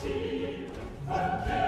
see, and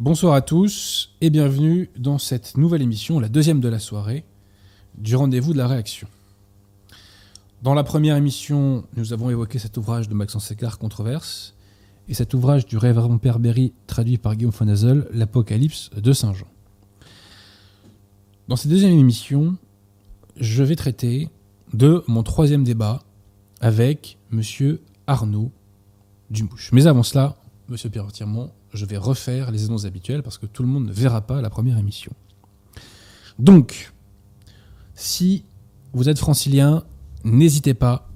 Bonsoir à tous et bienvenue dans cette nouvelle émission, la deuxième de la soirée, du rendez-vous de la réaction. Dans la première émission, nous avons évoqué cet ouvrage de Maxence Écart, Controverse, et cet ouvrage du révérend Père Berry, traduit par Guillaume Fonazel, L'Apocalypse de Saint Jean. Dans cette deuxième émission, je vais traiter de mon troisième débat avec Monsieur Arnaud Dumouche. Mais avant cela, Monsieur Pierre Tirmont, je vais refaire les annonces habituelles parce que tout le monde ne verra pas la première émission. Donc, si vous êtes francilien, n'hésitez pas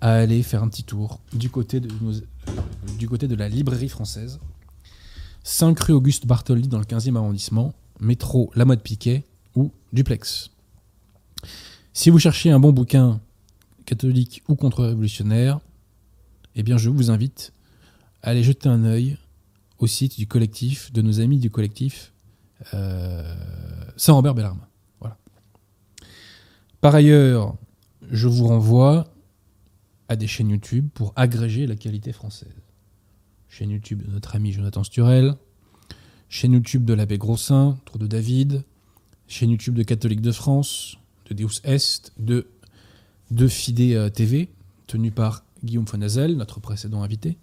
à aller faire un petit tour du côté de, de la librairie française. 5 rue Auguste Bartholdi dans le 15e arrondissement, métro La Mode Piquet ou Duplex. Si vous cherchez un bon bouquin catholique ou contre-révolutionnaire, eh bien je vous invite à aller jeter un œil au site du collectif, de nos amis du collectif euh, Saint-Robert Bellarme. Voilà. Par ailleurs, je vous renvoie à des chaînes YouTube pour agréger la qualité française. Chaîne YouTube de notre ami Jonathan Sturel, chaîne YouTube de l'abbé Grossin, Tour de David, chaîne YouTube de Catholique de France, de Deus Est, de, de euh, TV, tenue par Guillaume Fonazel, notre précédent invité.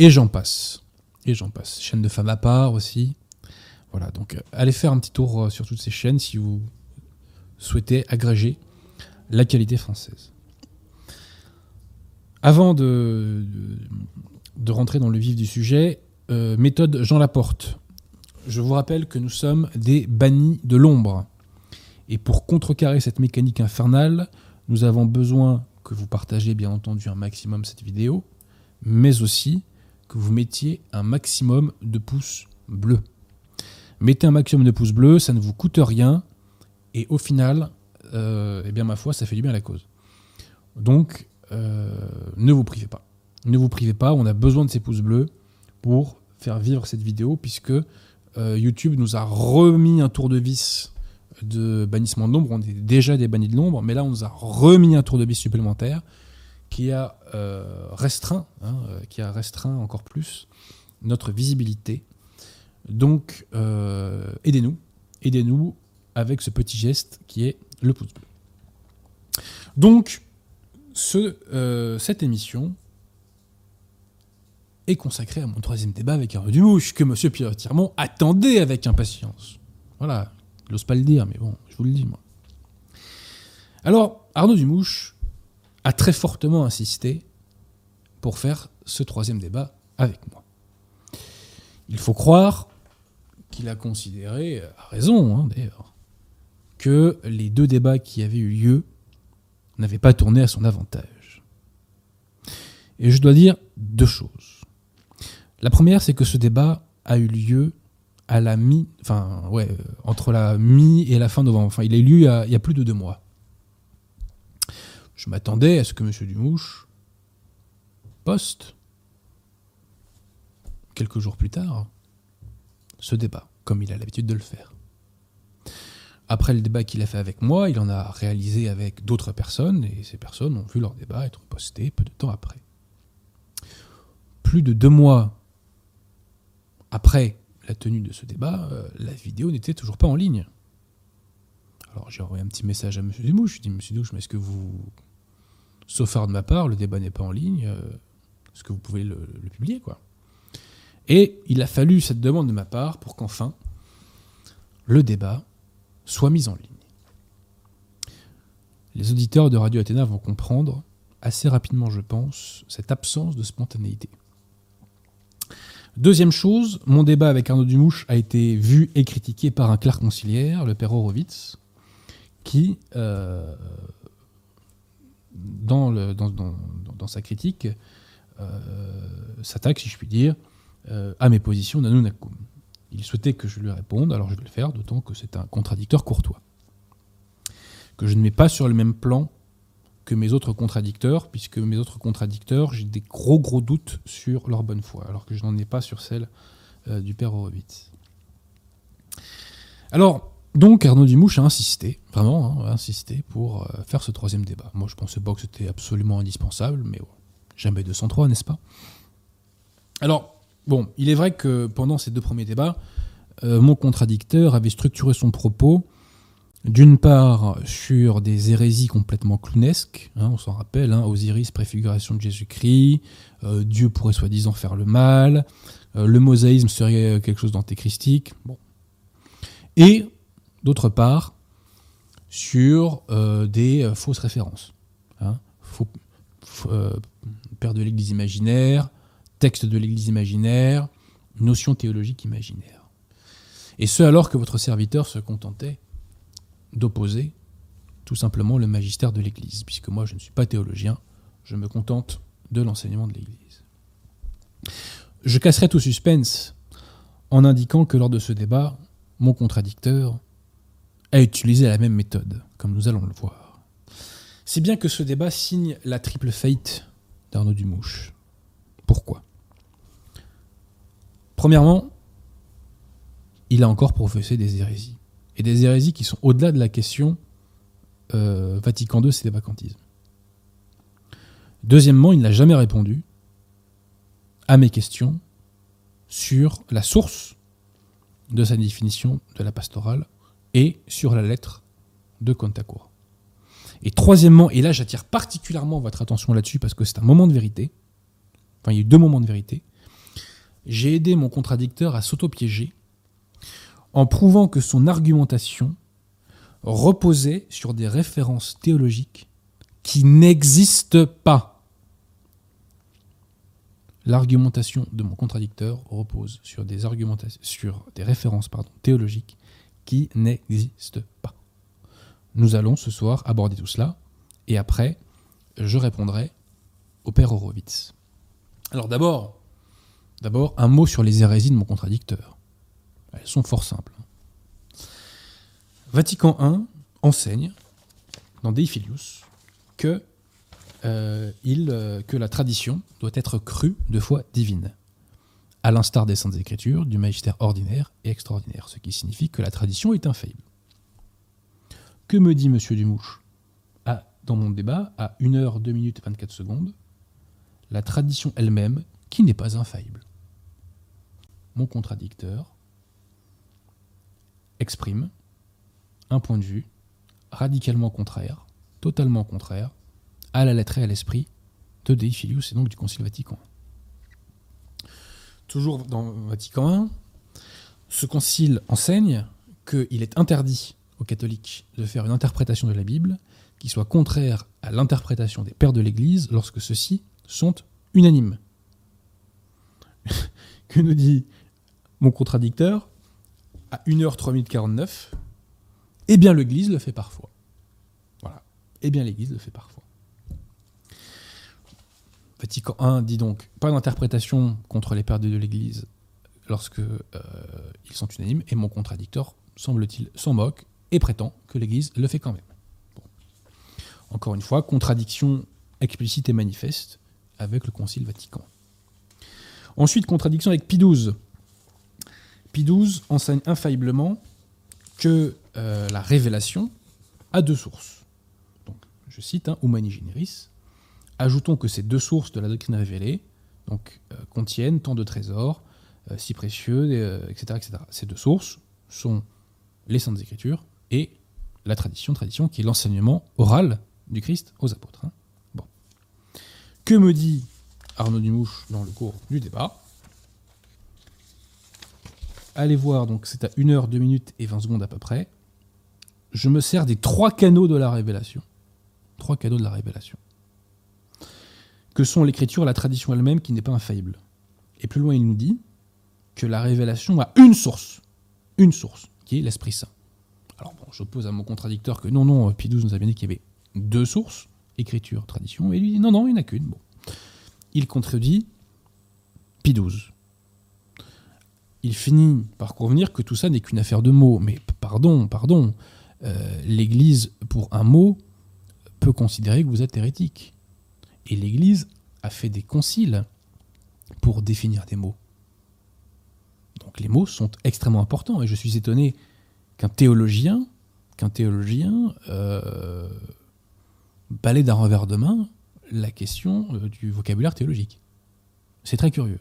Et j'en passe. Et j'en passe. Chaîne de femmes à part aussi. Voilà, donc euh, allez faire un petit tour euh, sur toutes ces chaînes si vous souhaitez agréger la qualité française. Avant de, de, rentrer dans le vif du sujet, euh, méthode Jean Laporte. Je vous rappelle que nous sommes des bannis de l'ombre. Et pour contrecarrer cette mécanique infernale, nous avons besoin que vous partagez bien entendu un maximum cette vidéo, mais aussi que vous mettiez un maximum de pouces bleus. Mettez un maximum de pouces bleus, ça ne vous coûte rien, et au final, euh, eh bien ma foi, ça fait du bien à la cause. Donc, euh, ne vous privez pas. Ne vous privez pas, on a besoin de ces pouces bleus pour faire vivre cette vidéo, puisque euh, YouTube nous a remis un tour de vis de bannissement de l'ombre. On est déjà des bannis de l'ombre, mais là, on nous a remis un tour de vis supplémentaire qui a euh, restreint, hein, euh, qui a restreint encore plus notre visibilité. Donc, euh, aidez-nous, aidez-nous avec ce petit geste qui est le pouce bleu. Donc, ce, cette émission est consacrée à mon troisième débat avec Arnaud Dumouche, que M. Pierre Tirmont attendait avec impatience. Voilà, il n'ose pas le dire, mais bon, je vous le dis, moi. Alors, Arnaud Dumouche a très fortement insisté pour faire ce troisième débat avec moi. Il faut croire qu'il a considéré, à raison hein, d'ailleurs, que les deux débats qui avaient eu lieu n'avaient pas tourné à son avantage. Et je dois dire deux choses. La première, c'est que ce débat a eu lieu à la mi, enfin ouais, entre la mi et la fin novembre. Enfin, il a eu lieu il y a plus de deux mois. Je m'attendais à ce que M. Dumouche poste quelques jours plus tard ce débat, comme il a l'habitude de le faire. Après le débat qu'il a fait avec moi, il en a réalisé avec d'autres personnes, et ces personnes ont vu leur débat être posté peu de temps après. Plus de deux mois après la tenue de ce débat, euh, la vidéo n'était toujours pas en ligne. Alors j'ai envoyé un petit message à M. Dumouche, je lui ai dit, M. Dumouche, mais est-ce que vous, sauf de ma part, le débat n'est pas en ligne, euh, est-ce que vous pouvez le, publier quoi Et il a fallu cette demande de ma part pour qu'enfin le débat soit mise en ligne. Les auditeurs de Radio Athéna vont comprendre assez rapidement, je pense, cette absence de spontanéité. Deuxième chose, mon débat avec Arnaud Dumouche a été vu et critiqué par un clerc conciliaire, le père Horowitz, qui, euh, dans, sa critique, euh, s'attaque, si je puis dire, euh, à mes positions d'Anunnakun. Il souhaitait que je lui réponde, alors je vais le faire, d'autant que c'est un contradicteur courtois. Que je ne mets pas sur le même plan que mes autres contradicteurs, puisque mes autres contradicteurs, j'ai des gros gros doutes sur leur bonne foi, alors que je n'en ai pas sur celle euh, du père Horowitz. Alors, donc Arnaud Dumouche a insisté, vraiment, hein, a insisté pour euh, faire ce troisième débat. Moi, je pensais pas que c'était absolument indispensable, mais bon, jamais 203, n'est-ce pas? Alors, Bon, il est vrai que pendant ces deux premiers débats, euh, mon contradicteur avait structuré son propos d'une part sur des hérésies complètement clownesques, hein, on s'en rappelle, hein, Osiris, préfiguration de Jésus-Christ, euh, Dieu pourrait soi-disant faire le mal, le mosaïsme serait quelque chose d'antéchristique, bon. et d'autre part sur des fausses références. Hein, faux, père de l'Église imaginaire, texte de l'Église imaginaire, notion théologique imaginaire. Et ce alors que votre serviteur se contentait d'opposer tout simplement le magistère de l'Église, puisque moi je ne suis pas théologien, je me contente de l'enseignement de l'Église. Je casserai tout suspense en indiquant que lors de ce débat, mon contradicteur a utilisé la même méthode, comme nous allons le voir. C'est bien que ce débat signe la triple faillite d'Arnaud Dumouche. Pourquoi? Premièrement, il a encore professé des hérésies. Et des hérésies qui sont au-delà de la question euh, Vatican II, c'est des vacantismes. Deuxièmement, il n'a jamais répondu à mes questions sur la source de sa définition de la pastorale et sur la lettre de Contacourt. Et troisièmement, et là j'attire particulièrement votre attention là-dessus parce que c'est un moment de vérité, enfin il y a eu deux moments de vérité, j'ai aidé mon contradicteur à s'auto-piéger en prouvant que son argumentation reposait sur des références théologiques qui n'existent pas. L'argumentation de mon contradicteur repose sur des, sur des références théologiques qui n'existent pas. Nous allons ce soir aborder tout cela et après, je répondrai au père Horowitz. Alors d'abord, D'abord, un mot sur les hérésies de mon contradicteur. Elles sont fort simples. Vatican I enseigne dans Dei Filius que, euh, il, euh, que la tradition doit être crue de foi divine, à l'instar des Saintes Écritures, du magistère ordinaire et extraordinaire, ce qui signifie que la tradition est infaillible. Que me dit M. Dumouche ah, Dans mon débat, à 1 h 2 minutes et 24 secondes, la tradition elle-même qui n'est pas infaillible mon contradicteur exprime un point de vue radicalement contraire, totalement contraire, à la lettre et à l'esprit de Dei Filius et donc du Concile Vatican. Toujours dans Vatican I, ce concile enseigne qu'il est interdit aux catholiques de faire une interprétation de la Bible qui soit contraire à l'interprétation des pères de l'Église lorsque ceux-ci sont unanimes. que nous dit mon contradicteur à 1h 3 minutes 49. Eh bien, l'Église le fait parfois. Voilà. Eh bien, l'Église le fait parfois. Vatican I dit donc pas d'interprétation contre les pères de l'Église lorsque euh, ils sont unanimes, et mon contradicteur, semble-t-il, s'en moque et prétend que l'Église le fait quand même. Encore une fois, contradiction explicite et manifeste avec le Concile Vatican. Ensuite, contradiction avec Pie XII. Pie XII enseigne infailliblement que euh, la révélation a deux sources. Donc, je cite, hein, Humani Generis. Ajoutons que ces deux sources de la doctrine révélée euh, contiennent tant de trésors euh, si précieux, etc., etc. Ces deux sources sont les Saintes Écritures et la tradition, tradition qui est l'enseignement oral du Christ aux apôtres. Hein. Bon. Que me dit Arnaud Dumouche dans le cours du débat? Allez voir, donc c'est à 1 heure, 2 minutes et 20 secondes à peu près. Je me sers des trois canaux de la révélation. Trois canaux de la révélation. Que sont l'écriture, la tradition elle-même qui n'est pas infaillible. Et plus loin, il nous dit que la révélation a une source. Une source, qui est l'Esprit Saint. Alors bon, j'oppose à mon contradicteur que non, non, Pie XII nous a bien dit qu'il y avait deux sources, écriture, tradition, et lui dit non, non, il n'y en a qu'une. Bon. Il contredit Pie XII. Il finit par convenir que tout ça n'est qu'une affaire de mots. Mais pardon, pardon, euh, l'Église, pour un mot, peut considérer que vous êtes hérétique. Et l'Église a fait des conciles pour définir des mots. Donc les mots sont extrêmement importants. Et je suis étonné qu'un théologien, qu'un théologien euh, d'un revers de main la question euh, du vocabulaire théologique. C'est très curieux.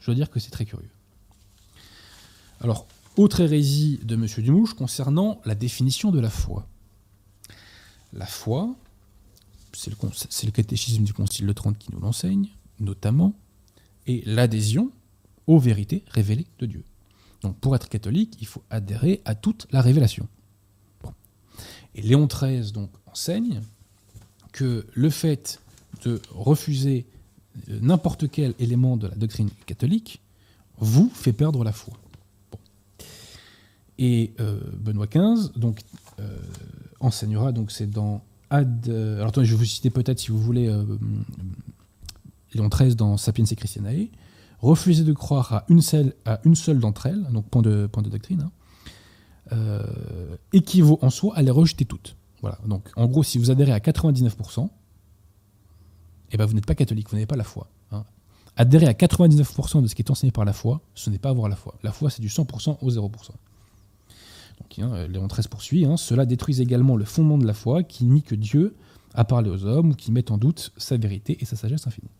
Je dois dire que c'est très curieux. Alors, autre hérésie de M. Dumouche concernant la définition de la foi. La foi, c'est le, catéchisme du Concile de Trente qui nous l'enseigne, notamment, et l'adhésion aux vérités révélées de Dieu. Donc pour être catholique, il faut adhérer à toute la révélation. Et Léon XIII donc enseigne que le fait de refuser euh, n'importe quel élément de la doctrine catholique vous fait perdre la foi. Et euh, Benoît XV euh, enseignera, donc c'est dans Ad. alors je vais vous citer peut-être si vous voulez Léon XIII dans Sapiens et Christianae. Refuser de croire à une seule, d'entre elles, donc point de, point de doctrine, hein, équivaut en soi à les rejeter toutes. Voilà. Donc, en gros, si vous adhérez à 99%, eh ben, vous n'êtes pas catholique, vous n'avez pas la foi. Hein. Adhérer à 99% de ce qui est enseigné par la foi, ce n'est pas avoir la foi. La foi, c'est du 100% au 0%. Hein, Léon XIII poursuit hein, Cela détruit également le fondement de la foi qui nie que Dieu a parlé aux hommes ou qui met en doute sa vérité et sa sagesse infinie.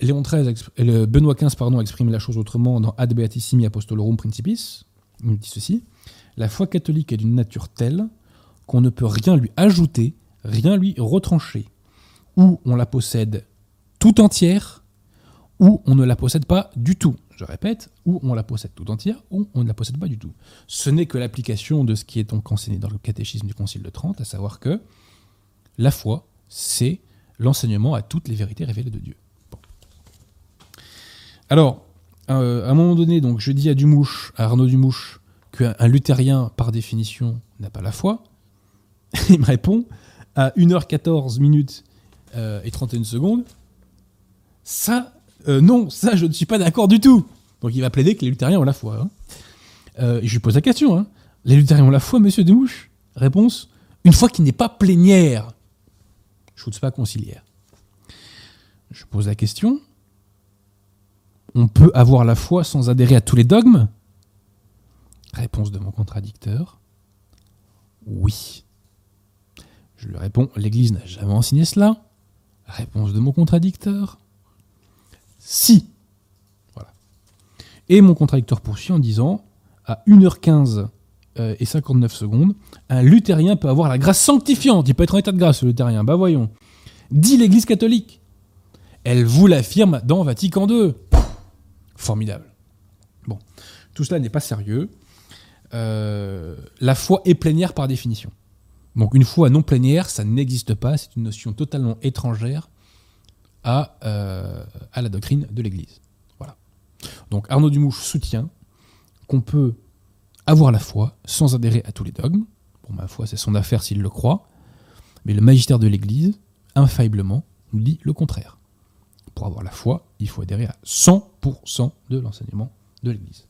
Le Benoît XV pardon, exprime la chose autrement dans Ad Beatissimi Apostolorum Principis. Il dit ceci la foi catholique est d'une nature telle qu'on ne peut rien lui ajouter, rien lui retrancher. Ou on la possède tout entière, ou on ne la possède pas du tout. Je répète, ou on la possède tout entière, ou on ne la possède pas du tout. Ce n'est que l'application de ce qui est donc enseigné dans le catéchisme du Concile de Trente, à savoir que la foi, c'est l'enseignement à toutes les vérités révélées de Dieu. Alors, euh, à un moment donné, donc, je dis à Dumouche, à Arnaud Dumouche, qu'un luthérien, par définition, n'a pas la foi, il me répond à 1h14 minutes euh, et 31 secondes, ça, euh, non, ça, je ne suis pas d'accord du tout. Donc il va plaider que les luthériens ont la foi. Hein. Euh, je lui pose la question, hein. les luthériens ont la foi, monsieur Demouche Réponse, une foi qui n'est pas plénière. Je ne pas conciliaire. Je pose la question, on peut avoir la foi sans adhérer à tous les dogmes? Réponse de mon contradicteur. Oui. Je lui réponds, l'Église n'a jamais enseigné cela. Réponse de mon contradicteur. Si. Et mon contradicteur poursuit en disant, à 1h15 euh, et 59 secondes, un luthérien peut avoir la grâce sanctifiante. Il peut être en état de grâce, le luthérien. Bah voyons. Dit l'Église catholique. Elle vous l'affirme dans Vatican II. Formidable. Bon, tout cela n'est pas sérieux. Euh, la foi est plénière par définition. Donc une foi non plénière, ça n'existe pas, c'est une notion totalement étrangère à, euh, à la doctrine de l'Église. Donc Arnaud Dumouche soutient qu'on peut avoir la foi sans adhérer à tous les dogmes. Bon, ma foi, c'est son affaire s'il le croit. Mais le magistère de l'Église, infailliblement, nous dit le contraire. Pour avoir la foi, il faut adhérer à 100% de l'enseignement de l'Église.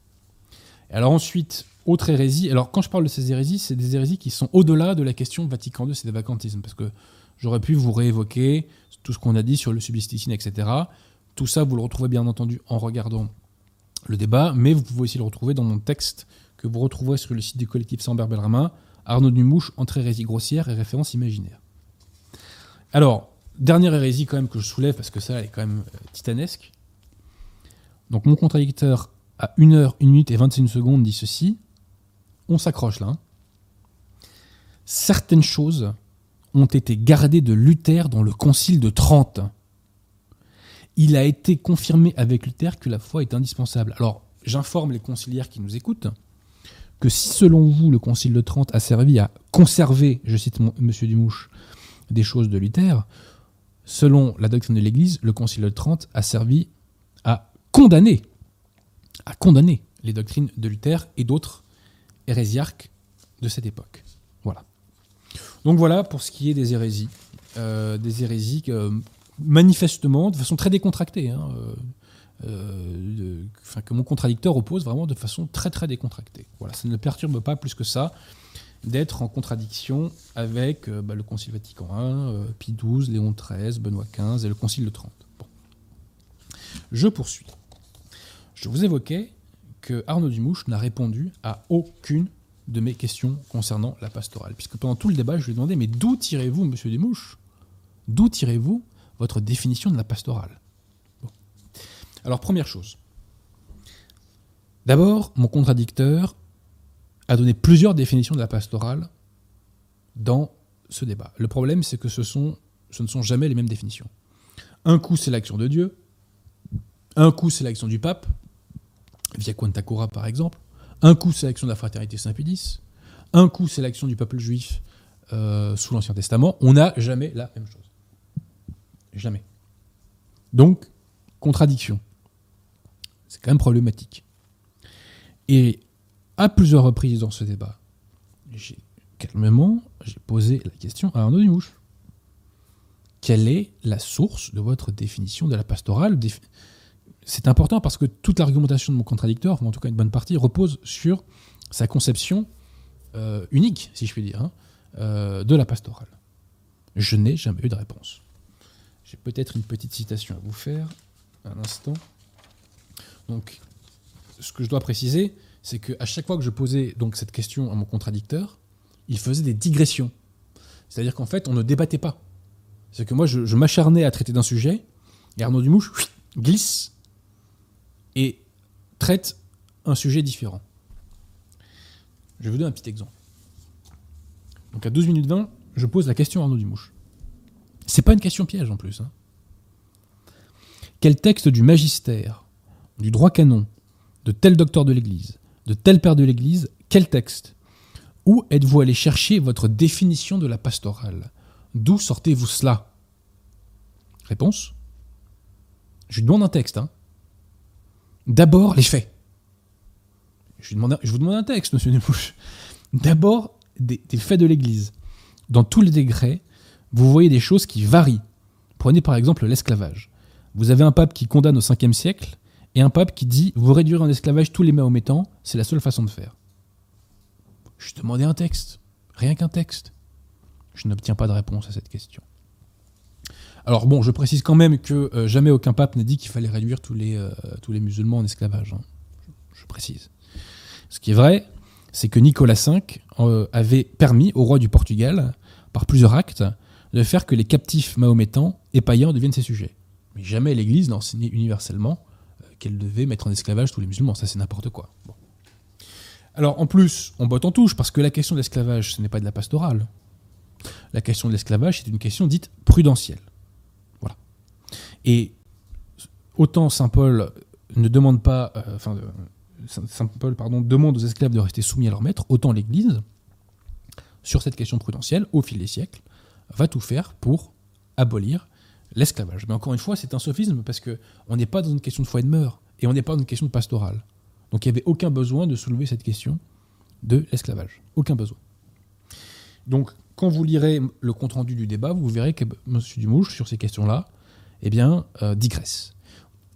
Alors ensuite, autre hérésie. Alors quand je parle de ces hérésies, c'est des hérésies qui sont au-delà de la question Vatican II, c'est des vacantismes. Parce que j'aurais pu vous réévoquer tout ce qu'on a dit sur le subisticine, etc. Tout ça, vous le retrouvez bien entendu en regardant le débat, mais vous pouvez aussi le retrouver dans mon texte que vous retrouverez sur le site du collectif Samber Belrama, Arnaud Dumouche, entre hérésie grossière et référence imaginaire. Alors, dernière hérésie quand même que je soulève, parce que ça, elle est quand même euh, titanesque. Donc mon contradicteur, à 1 heure, 1 minute et 21 secondes, dit ceci. On s'accroche là. Hein. Certaines choses ont été gardées de Luther dans le concile de Trente il a été confirmé avec Luther que la foi est indispensable. Alors, j'informe les conciliaires qui nous écoutent que si selon vous le concile de Trente a servi à conserver, je cite M. Dumouche, des choses de Luther, selon la doctrine de l'Église, le concile de Trente a servi à condamner, à condamner les doctrines de Luther et d'autres hérésiarques de cette époque. Voilà. Donc voilà pour ce qui est des hérésies. Euh, des hérésies manifestement, de façon très décontractée, hein, euh, euh, que mon contradicteur oppose vraiment de façon très très décontractée. Voilà, ça ne le perturbe pas plus que ça d'être en contradiction avec euh, bah, le Concile Vatican I, Pie XII, Léon XIII, Benoît XV et le Concile de Trente. Je poursuis. Je vous évoquais que Arnaud Dumouche n'a répondu à aucune de mes questions concernant la pastorale. Puisque pendant tout le débat, je lui ai demandé Mais d'où tirez-vous, monsieur Dumouche? D'où tirez-vous votre définition de la pastorale. Alors première chose. D'abord, mon contradicteur a donné plusieurs définitions de la pastorale dans ce débat. Le problème, c'est que ce, ne sont jamais les mêmes définitions. Un coup, c'est l'action de Dieu. Un coup, c'est l'action du pape, via Quantacora par exemple. Un coup, c'est l'action de la fraternité Saint-Pédis. Un coup, c'est l'action du peuple juif euh, sous l'Ancien Testament. On n'a jamais la même chose. Jamais. Donc, contradiction. C'est quand même problématique. Et à plusieurs reprises dans ce débat, j'ai calmement j'ai posé la question à Arnaud Dumouche. Quelle est la source de votre définition de la pastorale? C'est important parce que toute l'argumentation de mon contradicteur, en tout cas une bonne partie, repose sur sa conception euh, unique, si je puis dire, hein, euh, de la pastorale. Je n'ai jamais eu de réponse. J'ai peut-être une petite citation à vous faire. Un instant. Donc, ce que je dois préciser, c'est qu'à chaque fois que je posais donc cette question à mon contradicteur, il faisait des digressions. C'est-à-dire qu'en fait, on ne débattait pas. C'est que moi, je, m'acharnais à traiter d'un sujet, et Arnaud Dumouche glisse et traite un sujet différent. Je vais vous donner un petit exemple. Donc à 12 minutes 20, je pose la question à Arnaud Dumouche. C'est pas une question piège en plus. Hein. Quel texte du magistère, du droit canon, de tel docteur de l'Église, de tel père de l'Église, quel texte? Où êtes-vous allé chercher votre définition de la pastorale? D'où sortez-vous cela? Réponse Je lui demande un texte. Hein. D'abord les faits. Je, vous demande un texte, monsieur Nemouche. D'abord des, faits de l'Église. Dans tous les décrets, vous voyez des choses qui varient. Prenez par exemple l'esclavage. Vous avez un pape qui condamne au 5e siècle et un pape qui dit vous réduire en esclavage tous les mahométans, c'est la seule façon de faire. Je demandais un texte, rien qu'un texte. Je n'obtiens pas de réponse à cette question. Alors bon, je précise quand même que euh, jamais aucun pape n'a dit qu'il fallait réduire tous les, euh, musulmans en esclavage. Hein. Je, précise. Ce qui est vrai, c'est que Nicolas V euh, avait permis au roi du Portugal, par plusieurs actes, de faire que les captifs mahométans et païens deviennent ses sujets. Mais jamais l'Église n'a enseigné universellement euh, qu'elle devait mettre en esclavage tous les musulmans. Ça, c'est n'importe quoi. Alors, en plus, on botte en touche, parce que la question de l'esclavage, ce n'est pas de la pastorale. La question de l'esclavage, c'est une question dite prudentielle. Voilà. Et autant Saint Paul ne demande pas, euh, enfin, Saint Paul pardon, demande aux esclaves de rester soumis à leur maître, autant l'Église, sur cette question prudentielle, au fil des siècles, va tout faire pour abolir l'esclavage. Mais encore une fois, c'est un sophisme parce qu'on n'est pas dans une question de foi et de mœurs et on n'est pas dans une question de pastorale. Donc il n'y avait aucun besoin de soulever cette question de l'esclavage. Aucun besoin. Donc, quand vous lirez le compte-rendu du débat, vous verrez que M. Dumouche, sur ces questions-là, eh bien, euh, digresse.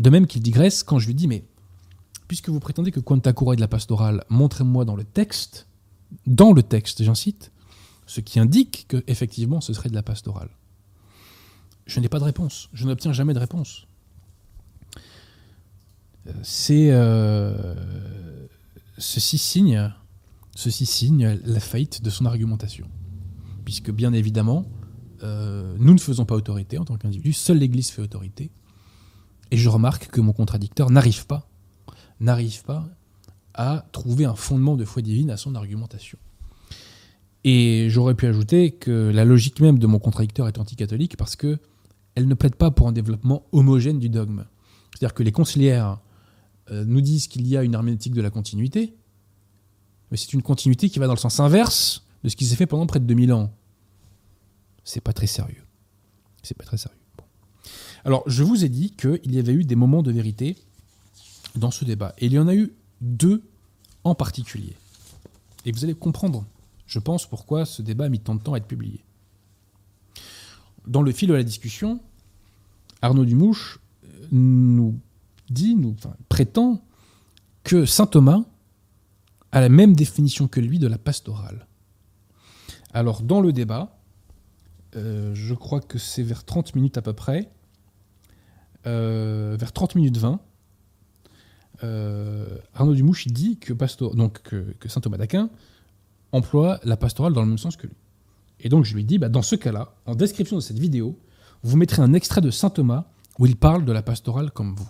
De même qu'il digresse quand je lui dis, mais puisque vous prétendez que Quantakura est de la pastorale, montrez-moi dans le texte, dans le texte, j'incite, ce qui indique que effectivement ce serait de la pastorale. Je n'ai pas de réponse. Je n'obtiens jamais de réponse. Euh, c'est euh, ceci signe, la faillite de son argumentation, puisque bien évidemment, euh, nous ne faisons pas autorité en tant qu'individu. Seule l'Église fait autorité. Et je remarque que mon contradicteur n'arrive pas, n'arrive pas à trouver un fondement de foi divine à son argumentation. Et j'aurais pu ajouter que la logique même de mon contradicteur est anticatholique parce que elle ne plaide pas pour un développement homogène du dogme. C'est-à-dire que les conciliaires euh, nous disent qu'il y a une herméneutique de la continuité, mais c'est une continuité qui va dans le sens inverse de ce qui s'est fait pendant près de 2000 ans. C'est pas très sérieux. C'est pas très sérieux. Alors, je vous ai dit qu'il y avait eu des moments de vérité dans ce débat. Et il y en a eu deux en particulier. Et vous allez comprendre, je pense, pourquoi ce débat a mis tant de temps à être publié. Dans le fil de la discussion, Arnaud Dumouche nous dit, nous prétend que saint Thomas a la même définition que lui de la pastorale. Alors, dans le débat, euh, je crois que c'est vers 30 minutes à peu près, euh, vers 30 minutes 20, euh, Arnaud Dumouche dit que, saint Thomas d'Aquin emploie la pastorale dans le même sens que lui. Et donc je lui dis, bah, dans ce cas-là, en description de cette vidéo, vous mettrez un extrait de saint Thomas où il parle de la pastorale comme vous.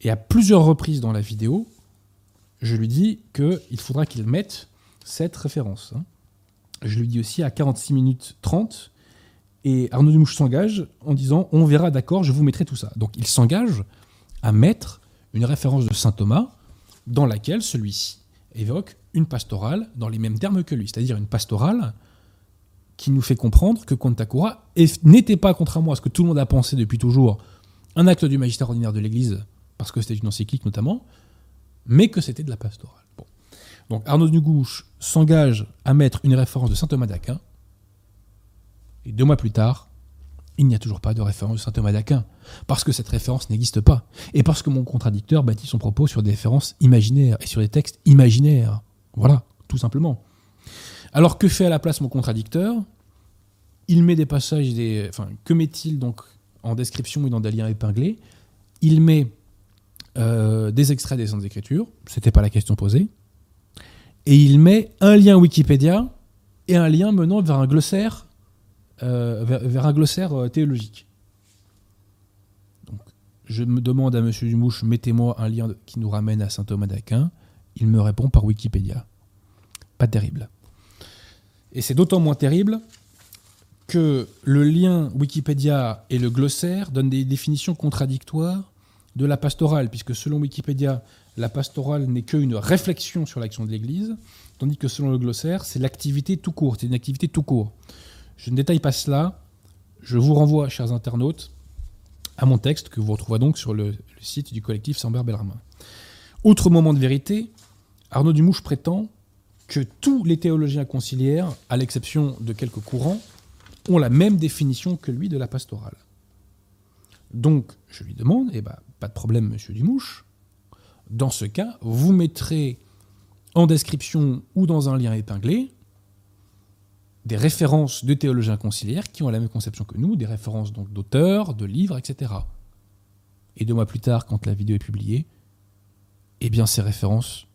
Et à plusieurs reprises dans la vidéo, je lui dis qu'il faudra qu'il mette cette référence. Hein. Je lui dis aussi à 46 minutes 30, et Arnaud Dumouche s'engage en disant On verra, d'accord, je vous mettrai tout ça. Donc il s'engage à mettre une référence de saint Thomas dans laquelle celui-ci évoque une pastorale dans les mêmes termes que lui, c'est-à-dire une pastorale qui nous fait comprendre que Contakura n'était pas, contrairement à ce que tout le monde a pensé depuis toujours, un acte du magistère ordinaire de l'Église, parce que c'était une encyclique notamment, mais que c'était de la pastorale. Donc Arnaud Dugouche s'engage à mettre une référence de saint Thomas d'Aquin, et deux mois plus tard, il n'y a toujours pas de référence de saint Thomas d'Aquin, parce que cette référence n'existe pas, et parce que mon contradicteur bâtit son propos sur des références imaginaires et sur des textes imaginaires. Voilà, tout simplement. Alors que fait à la place mon contradicteur? Il met des passages, des, enfin, que met-il donc en description et dans des liens épinglés? Il met euh, des extraits des Saintes Écritures, c'était pas la question posée, et il met un lien Wikipédia et un lien menant vers un glossaire, euh, vers, un glossaire euh, théologique. Je me demande à M. Dumouche, mettez-moi un lien qui nous ramène à saint Thomas d'Aquin. Il me répond par Wikipédia. Pas terrible. Et c'est d'autant moins terrible que le lien Wikipédia et le glossaire donnent des définitions contradictoires de la pastorale, puisque selon Wikipédia, la pastorale n'est qu'une réflexion sur l'action de l'Église, tandis que selon le glossaire, c'est l'activité tout court, c'est une activité tout court. Je ne détaille pas cela, je vous renvoie, chers internautes, à mon texte que vous retrouverez donc sur le, site du collectif Samber Bellarmin. Autre moment de vérité, Arnaud Dumouche prétend que tous les théologiens conciliaires, à l'exception de quelques courants, ont la même définition que lui de la pastorale. Donc, je lui demande, eh ben, pas de problème, monsieur Dumouche. Dans ce cas, vous mettrez en description ou dans un lien épinglé des références de théologiens conciliaires qui ont la même conception que nous, des références donc d'auteurs, de livres, etc. Et deux mois plus tard, quand la vidéo est publiée, eh bien ces références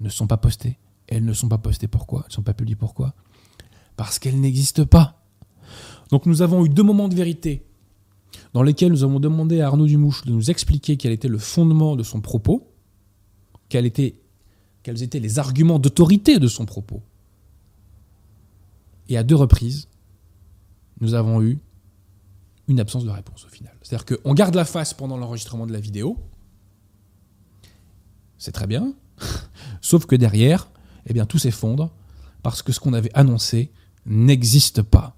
ne sont pas postées. Elles ne sont pas postées pourquoi? Elles ne sont pas publiées pourquoi? Parce qu'elles n'existent pas. Donc nous avons eu deux moments de vérité dans lesquels nous avons demandé à Arnaud Dumouche de nous expliquer quel était le fondement de son propos, quels étaient, étaient les arguments d'autorité de son propos. Et à deux reprises, nous avons eu une absence de réponse au final. C'est-à-dire qu'on garde la face pendant l'enregistrement de la vidéo, c'est très bien, sauf que derrière, eh bien, tout s'effondre parce que ce qu'on avait annoncé n'existe pas.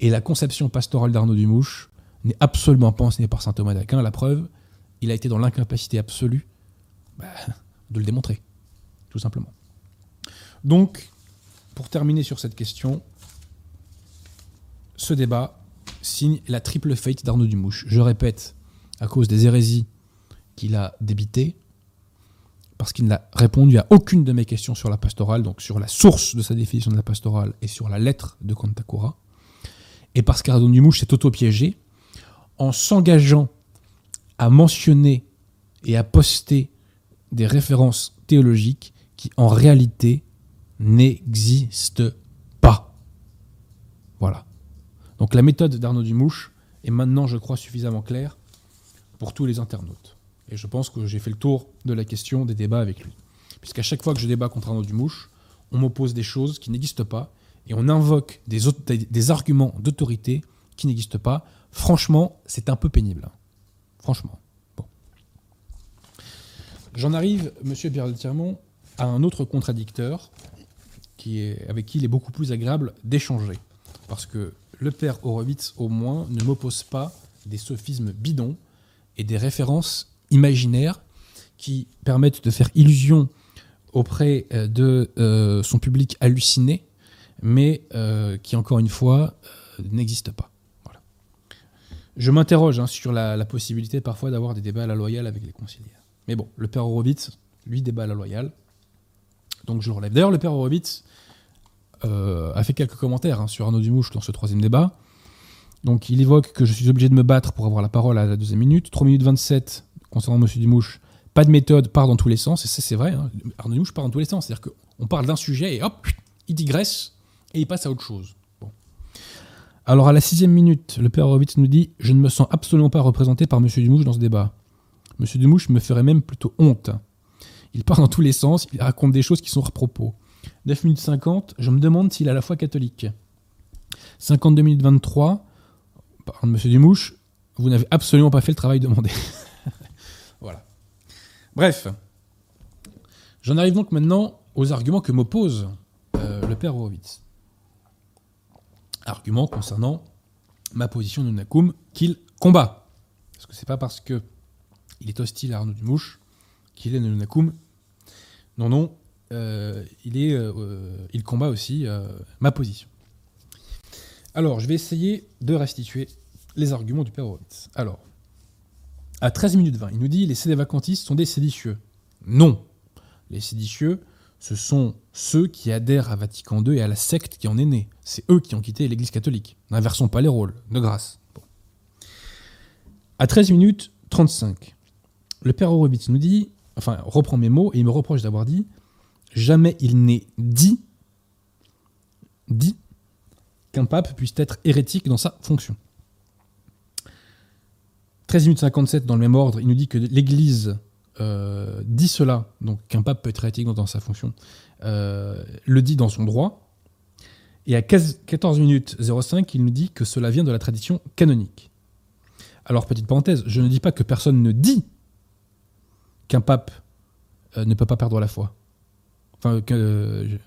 Et la conception pastorale d'Arnaud Dumouche n'est absolument pas enseigné par saint Thomas d'Aquin. La preuve, il a été dans l'incapacité absolue bah, de le démontrer, tout simplement. Donc, pour terminer sur cette question, ce débat signe la triple faillite d'Arnaud Dumouche. Je répète, à cause des hérésies qu'il a débitées, parce qu'il n'a répondu à aucune de mes questions sur la pastorale, donc sur la source de sa définition de la pastorale et sur la lettre de Kantakura, et parce qu'Arnaud Dumouche s'est auto-piégé en s'engageant à mentionner et à poster des références théologiques qui en réalité n'existent pas. Voilà. Donc la méthode d'Arnaud Dumouche est maintenant, je crois, suffisamment claire pour tous les internautes. Et je pense que j'ai fait le tour de la question des débats avec lui. Puisqu'à chaque fois que je débat contre Arnaud Dumouche, on m'oppose des choses qui n'existent pas et on invoque des, arguments d'autorité qui n'existent pas. Franchement, c'est un peu pénible. Franchement. Bon. J'en arrive, monsieur Pierre Tirmont, à un autre contradicteur qui est, avec qui il est beaucoup plus agréable d'échanger. Parce que le père Horowitz, au moins, ne m'oppose pas des sophismes bidons et des références imaginaires qui permettent de faire illusion auprès euh, de euh, son public halluciné, mais euh, qui, encore une fois, n'existent pas. Je m'interroge hein, sur la, possibilité parfois d'avoir des débats à la loyale avec les conciliaires. Mais bon, le père Horowitz, lui, débat à la loyale. Donc je relève. D'ailleurs, le père Horowitz euh, a fait quelques commentaires hein, sur Arnaud Dumouche dans ce troisième débat. Donc il évoque que je suis obligé de me battre pour avoir la parole à la deuxième minute. 3 minutes 27 concernant M. Dumouche. Pas de méthode, part dans tous les sens. Et ça, c'est vrai. Hein. Arnaud Dumouche part dans tous les sens. C'est-à-dire qu'on parle d'un sujet et hop, il digresse et il passe à autre chose. Alors à la sixième minute, le père Horowitz nous dit Je ne me sens absolument pas représenté par M. Dumouche dans ce débat. M. Dumouche me ferait même plutôt honte. Il part dans tous les sens, il raconte des choses qui sont hors propos. 9 minutes 50, je me demande s'il a la foi catholique. 52 minutes 23, par M. Dumouche, vous n'avez absolument pas fait le travail demandé. Bref, j'en arrive donc maintenant aux arguments que m'oppose euh, le père Horowitz. Argument concernant ma position de Nakoum qu'il combat. Parce que c'est pas parce que il est hostile à Arnaud Dumouche qu'il est Nakoum. Non, non, euh, il, euh, il combat aussi ma position. Alors, je vais essayer de restituer les arguments du père Horowitz. Alors, à 13 minutes 20, il nous dit les sédévacantistes sont des séditieux. Non. Les séditieux, ce sont ceux qui adhèrent à Vatican II et à la secte qui en est née. C'est eux qui ont quitté l'Église catholique. N'inversons pas les rôles, de grâce. À 13 minutes 35, le père Horowitz nous dit, enfin, reprend mes mots et il me reproche d'avoir dit jamais il n'est dit, dit qu'un pape puisse être hérétique dans sa fonction. 13 minutes 57 dans le même ordre, il nous dit que l'Église euh, dit cela, donc qu'un pape peut être hérétique dans sa fonction, euh, le dit dans son droit. Et à 14 minutes 05, il nous dit que cela vient de la tradition canonique. Alors, petite parenthèse, je ne dis pas que personne ne dit qu'un pape euh, ne peut pas perdre la foi. Enfin, que,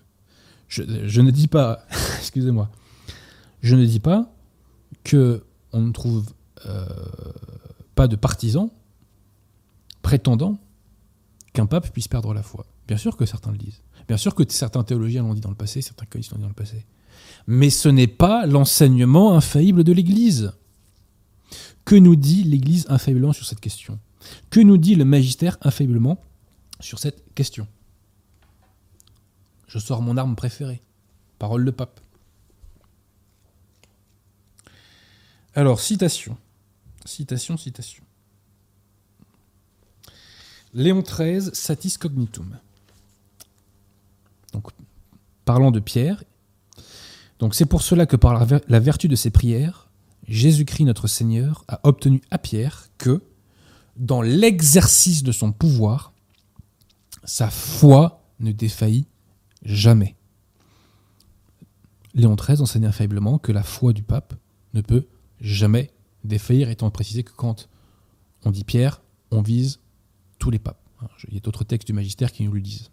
je, ne dis pas, excusez-moi, je ne dis pas que on ne trouve de partisans prétendant qu'un pape puisse perdre la foi. Bien sûr que certains le disent. Bien sûr que certains théologiens l'ont dit dans le passé, certains catholiques l'ont dit dans le passé. Mais ce n'est pas l'enseignement infaillible de l'Église. Que nous dit l'Église infailliblement sur cette question? Que nous dit le magistère infailliblement sur cette question? Je sors mon arme préférée. Parole de pape. Alors, citation. Citation, citation. Léon XIII, satis cognitum. Donc, parlant de Pierre. Donc, c'est pour cela que par la vertu de ses prières, Jésus-Christ notre Seigneur a obtenu à Pierre que, dans l'exercice de son pouvoir, sa foi ne défaillit Jamais. Léon XIII enseignait infailliblement que la foi du pape ne peut jamais défaillir, étant précisé que quand on dit Pierre, on vise tous les papes. Il y a d'autres textes du magistère qui nous le disent.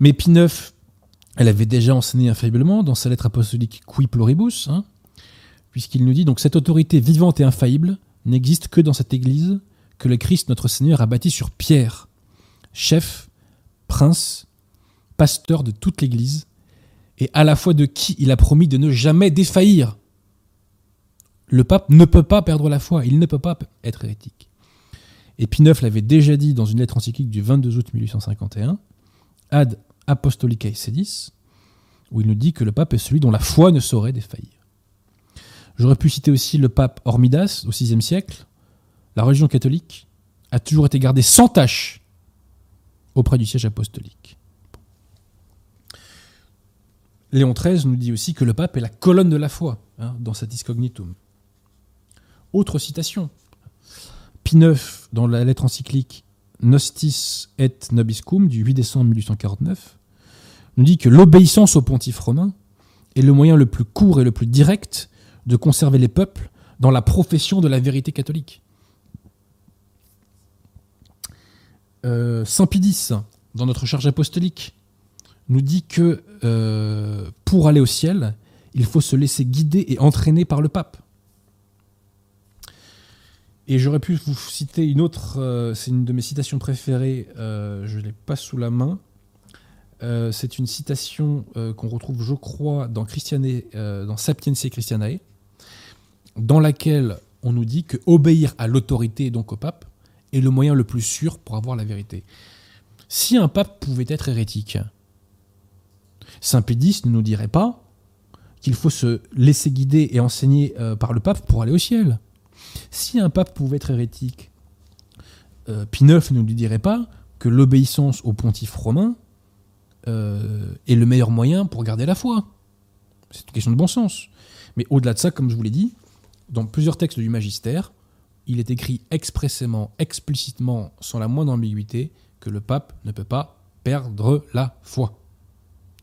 Mais Pie IX, elle avait déjà enseigné infailliblement dans sa lettre apostolique Qui Pluribus, hein, puisqu'il nous dit donc cette autorité vivante et infaillible n'existe que dans cette Église que le Christ notre Seigneur a bâti sur Pierre, chef, prince pasteur de toute l'Église, et à la fois de qui il a promis de ne jamais défaillir. Le pape ne peut pas perdre la foi, il ne peut pas être hérétique. Et Pie l'avait déjà dit dans une lettre encyclique du 22 août 1851, Ad Apostolicae Sedis, où il nous dit que le pape est celui dont la foi ne saurait défaillir. J'aurais pu citer aussi le pape Hormidas au VIe siècle. La religion catholique a toujours été gardée sans tâche auprès du siège apostolique. Léon XIII nous dit aussi que le pape est la colonne de la foi hein, dans Satis Cognitum. Autre citation. Pie IX, dans la lettre encyclique Nostis et Nobiscum du 8 décembre 1849, nous dit que l'obéissance au pontife romain est le moyen le plus court et le plus direct de conserver les peuples dans la profession de la vérité catholique. Euh, Saint Pidis, dans notre charge apostolique, nous dit que euh, pour aller au ciel, il faut se laisser guider et entraîner par le pape. Et j'aurais pu vous citer une autre, euh, c'est une de mes citations préférées, euh, je ne l'ai pas sous la main. Euh, c'est une citation qu'on retrouve, je crois, dans, Christiane, dans Sapientia Christianae, dans laquelle on nous dit que obéir à l'autorité, donc au pape, est le moyen le plus sûr pour avoir la vérité. Si un pape pouvait être hérétique, Saint Pédis ne nous dirait pas qu'il faut se laisser guider et enseigner par le pape pour aller au ciel. Si un pape pouvait être hérétique, euh, Pie IX ne lui dirait pas que l'obéissance au pontife romain euh, est le meilleur moyen pour garder la foi. C'est une question de bon sens. Mais au-delà de ça, comme je vous l'ai dit, dans plusieurs textes du magistère, il est écrit expressément, explicitement, sans la moindre ambiguïté, que le pape ne peut pas perdre la foi.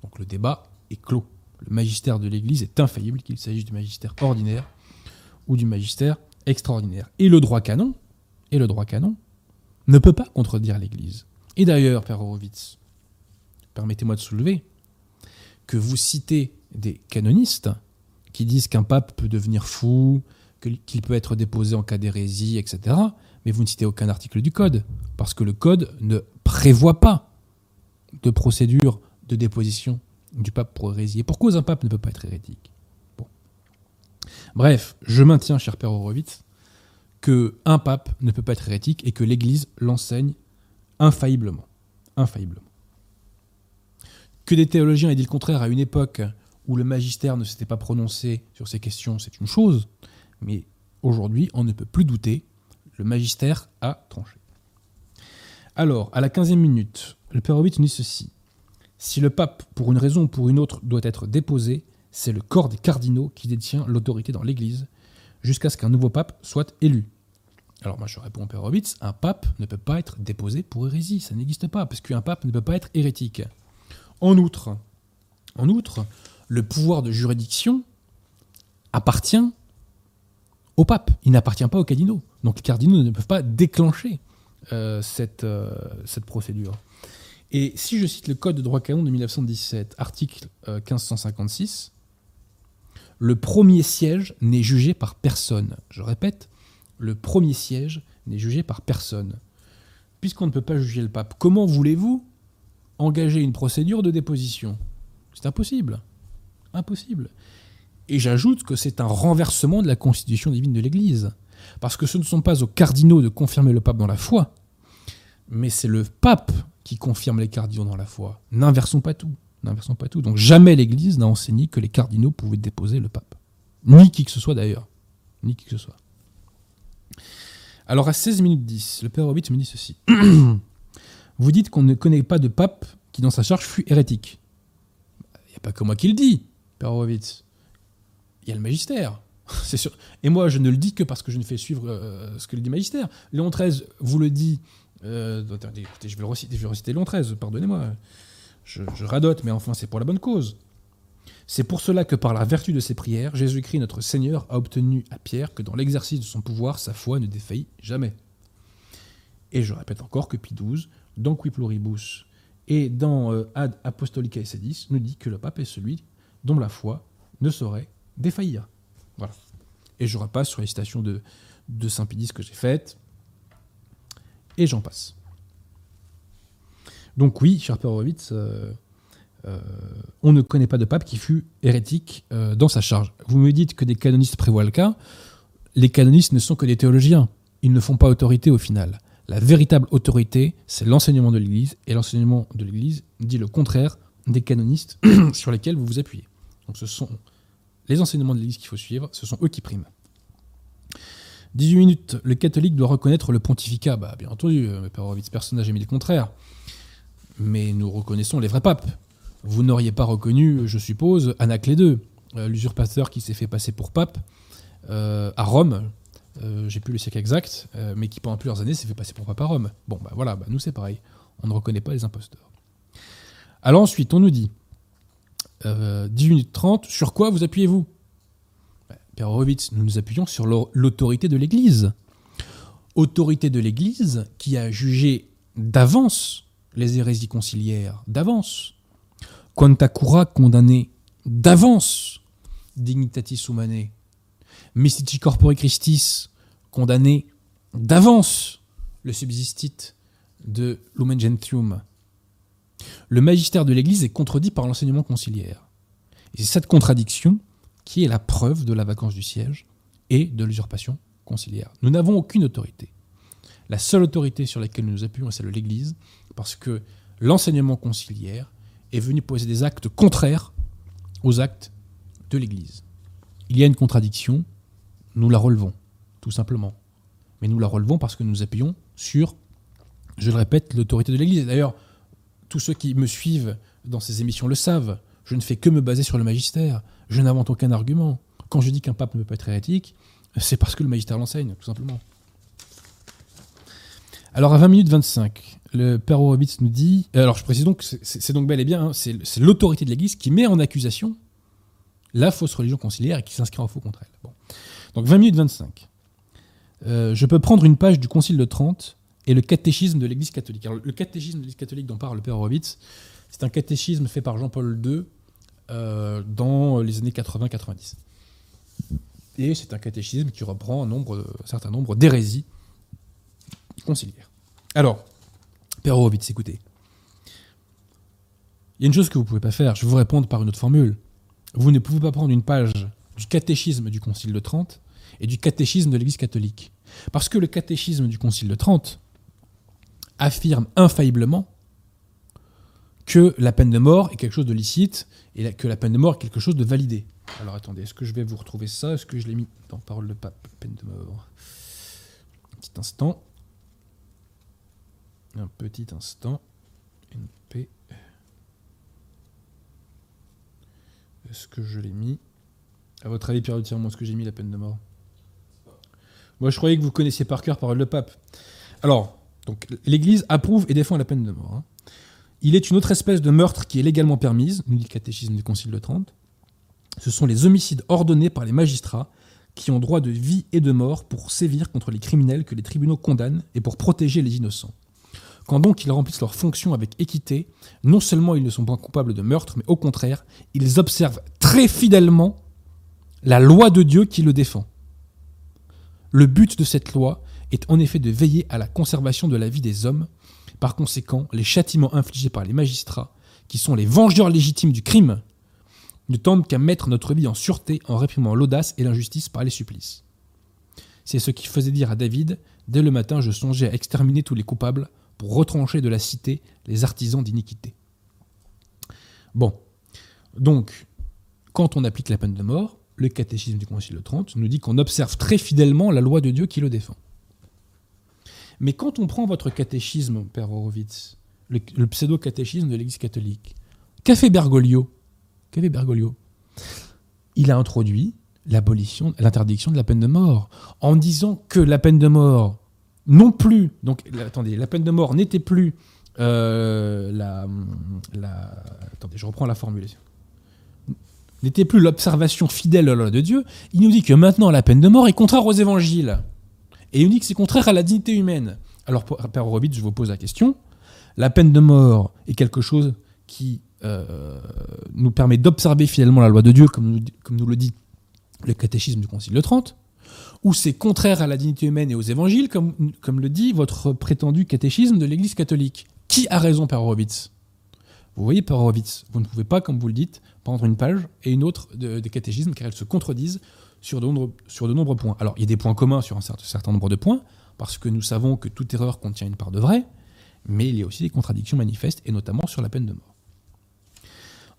Donc le débat est clos. Le magistère de l'Église est infaillible, qu'il s'agisse du magistère ordinaire ou du magistère extraordinaire. Et le droit canon, et le droit canon, ne peut pas contredire l'Église. Et d'ailleurs, Père Horowitz, permettez-moi de soulever que vous citez des canonistes qui disent qu'un pape peut devenir fou, qu'il peut être déposé en cas d'hérésie, etc. Mais vous ne citez aucun article du Code, parce que le Code ne prévoit pas de procédure de déposition du pape pour hérésie. Et pour un pape ne peut pas être hérétique? Bref, je maintiens, cher Père Horowitz, que un pape ne peut pas être hérétique et que l'Église l'enseigne infailliblement. Infailliblement. Que des théologiens aient dit le contraire à une époque où le magistère ne s'était pas prononcé sur ces questions, c'est une chose, mais aujourd'hui, on ne peut plus douter, le magistère a tranché. Alors, à la 15e minute, le Père Horowitz nous dit ceci. Si le pape, pour une raison ou pour une autre, doit être déposé, c'est le corps des cardinaux qui détient l'autorité dans l'Église, jusqu'à ce qu'un nouveau pape soit élu. Alors moi je réponds au Père Horowitz, un pape ne peut pas être déposé pour hérésie, ça n'existe pas, parce qu'un pape ne peut pas être hérétique. En outre, en outre, le pouvoir de juridiction appartient au pape, il n'appartient pas aux cardinaux. Donc les cardinaux ne peuvent pas déclencher euh, cette, euh, cette procédure. Et si je cite le Code de droit canon de 1917, article 1556, euh, le premier siège n'est jugé par personne. Je répète, le premier siège n'est jugé par personne. Puisqu'on ne peut pas juger le pape, comment voulez-vous engager une procédure de déposition? C'est impossible. Impossible. Et j'ajoute que c'est un renversement de la constitution divine de l'Église. Parce que ce ne sont pas aux cardinaux de confirmer le pape dans la foi, mais c'est le pape qui confirme les cardinaux dans la foi. N'inversons pas tout n'inversons pas tout. Donc jamais l'Église n'a enseigné que les cardinaux pouvaient déposer le pape. Ni qui que ce soit d'ailleurs. Ni qui que ce soit. Alors à 16 minutes 10, le père Horowitz me dit ceci. Vous dites qu'on ne connaît pas de pape qui dans sa charge fut hérétique. Il n'y a pas que moi qui le dis, père Horowitz. Il y a le magistère. C'est sûr. Et moi, je ne le dis que parce que je ne fais suivre euh, ce que le dit le magistère. Léon XIII vous le dit. Euh, je vais, reciter, je vais reciter Léon XIII, pardonnez-moi je, radote, mais enfin c'est pour la bonne cause. C'est pour cela que par la vertu de ses prières, Jésus-Christ notre Seigneur a obtenu à Pierre que dans l'exercice de son pouvoir, sa foi ne défaillit jamais. Et je répète encore que Pie XII, dans Qui Pluribus et dans euh, Ad Apostolica Sedis, nous dit que le pape est celui dont la foi ne saurait défaillir. Voilà. Et je repasse sur les citations de, Saint Pidis que j'ai faites, et j'en passe. Donc oui, cher Père Horowitz, euh, euh, on ne connaît pas de pape qui fut hérétique euh, dans sa charge. Vous me dites que des canonistes prévoient le cas. Les canonistes ne sont que des théologiens. Ils ne font pas autorité au final. La véritable autorité, c'est l'enseignement de l'Église, et l'enseignement de l'Église dit le contraire des canonistes sur lesquels vous vous appuyez. Donc ce sont les enseignements de l'Église qu'il faut suivre, ce sont eux qui priment. 18 minutes, le catholique doit reconnaître le pontificat. Bah, bien entendu, euh, personne n'a jamais dit le contraire. Mais nous reconnaissons les vrais papes. Vous n'auriez pas reconnu, je suppose, Anaclée II, euh, l'usurpateur qui s'est fait passer pour pape euh, à Rome, j'ai plus le siècle exact, mais qui pendant plusieurs années s'est fait passer pour pape à Rome. Bon, bah voilà, bah, nous c'est pareil. On ne reconnaît pas les imposteurs. Alors ensuite, on nous dit, 18 minutes 30, sur quoi vous appuyez-vous? Père Horowitz, nous nous appuyons sur l'autorité de l'Église. Autorité de l'Église qui a jugé d'avance les hérésies conciliaires, d'avance. Quantakura condamné d'avance Dignitatis Humanae. Mystici Corpore Christis condamné d'avance le subsistite de Lumen Gentium. Le magistère de l'Église est contredit par l'enseignement conciliaire. Et c'est cette contradiction qui est la preuve de la vacance du siège et de l'usurpation conciliaire. Nous n'avons aucune autorité. La seule autorité sur laquelle nous nous appuyons, c'est celle de l'Église, parce que l'enseignement conciliaire est venu poser des actes contraires aux actes de l'Église. Il y a une contradiction, nous la relevons, tout simplement. Mais nous la relevons parce que nous appuyons sur, je le répète, l'autorité de l'Église. D'ailleurs, tous ceux qui me suivent dans ces émissions le savent. Je ne fais que me baser sur le magistère. Je n'invente aucun argument. Quand je dis qu'un pape ne peut pas être hérétique, c'est parce que le magistère l'enseigne, tout simplement. Alors à 20 minutes 25, le père Horowitz nous dit, euh, alors je précise donc, c'est donc bel et bien, hein, c'est l'autorité de l'Église qui met en accusation la fausse religion conciliaire et qui s'inscrit en faux contre elle. Bon. Donc 20 minutes 25. Euh, je peux prendre une page du Concile de Trente et le catéchisme de l'Église catholique. Alors, le catéchisme de l'Église catholique dont parle le père Horowitz, c'est un catéchisme fait par Jean-Paul II euh, dans les années 80-90. Et c'est un catéchisme qui reprend un, certain nombre d'hérésies conciliaires. Alors, Père Horowitz, écoutez. Il y a une chose que vous ne pouvez pas faire, je vais vous répondre par une autre formule. Vous ne pouvez pas prendre une page du catéchisme du Concile de Trente et du catéchisme de l'Église catholique. Parce que le catéchisme du Concile de Trente affirme infailliblement que la peine de mort est quelque chose de licite et que la peine de mort est quelque chose de validé. Alors attendez, est-ce que je vais vous retrouver ça? Est-ce que je l'ai mis dans Parole de Pape Peine de mort? Un petit instant. Un petit instant. Est-ce que je l'ai mis? À votre avis, Pierre Tirement, est-ce que j'ai mis la peine de mort? Moi, je croyais que vous connaissiez par cœur Parole de Pape. Alors, donc, l'Église approuve et défend la peine de mort. Hein. Il est une autre espèce de meurtre qui est légalement permise, nous dit le catéchisme du Concile de Trente. Ce sont les homicides ordonnés par les magistrats qui ont droit de vie et de mort pour sévir contre les criminels que les tribunaux condamnent et pour protéger les innocents. Quand donc ils remplissent leurs fonctions avec équité, non seulement ils ne sont pas coupables de meurtre, mais au contraire, ils observent très fidèlement la loi de Dieu qui le défend. Le but de cette loi est en effet de veiller à la conservation de la vie des hommes par conséquent, les châtiments infligés par les magistrats, qui sont les vengeurs légitimes du crime, ne tendent qu'à mettre notre vie en sûreté en réprimant l'audace et l'injustice par les supplices. C'est ce qui faisait dire à David Dès le matin, je songeais à exterminer tous les coupables pour retrancher de la cité les artisans d'iniquité. Bon, donc, quand on applique la peine de mort, le catéchisme du Concile de Trente nous dit qu'on observe très fidèlement la loi de Dieu qui le défend. Mais quand on prend votre catéchisme, Père Horowitz, le, pseudo-catéchisme de l'Église catholique, qu'a fait Bergoglio? Qu'a fait Bergoglio? Il a introduit l'abolition, l'interdiction de la peine de mort, en disant que la peine de mort, non plus, donc attendez, la peine de mort n'était plus euh, la, attendez, je reprends la formulation, n'était plus l'observation fidèle à la loi de Dieu. Il nous dit que maintenant la peine de mort est contraire aux évangiles. Et il dit que c'est contraire à la dignité humaine. Alors, Père Horowitz, je vous pose la question. La peine de mort est quelque chose qui euh, nous permet d'observer fidèlement la loi de Dieu, comme nous, comme nous le dit le catéchisme du Concile de Trente, ou c'est contraire à la dignité humaine et aux évangiles, comme, comme le dit votre prétendu catéchisme de l'Église catholique. Qui a raison, Père Horowitz? Vous voyez, Père Horowitz, vous ne pouvez pas, comme vous le dites, prendre une page et une autre de- des catéchismes, car elles se contredisent sur de, nombreux, sur de nombreux points. Alors, il y a des points communs sur un certain, certain nombre de points, parce que nous savons que toute erreur contient une part de vrai, mais il y a aussi des contradictions manifestes, et notamment sur la peine de mort.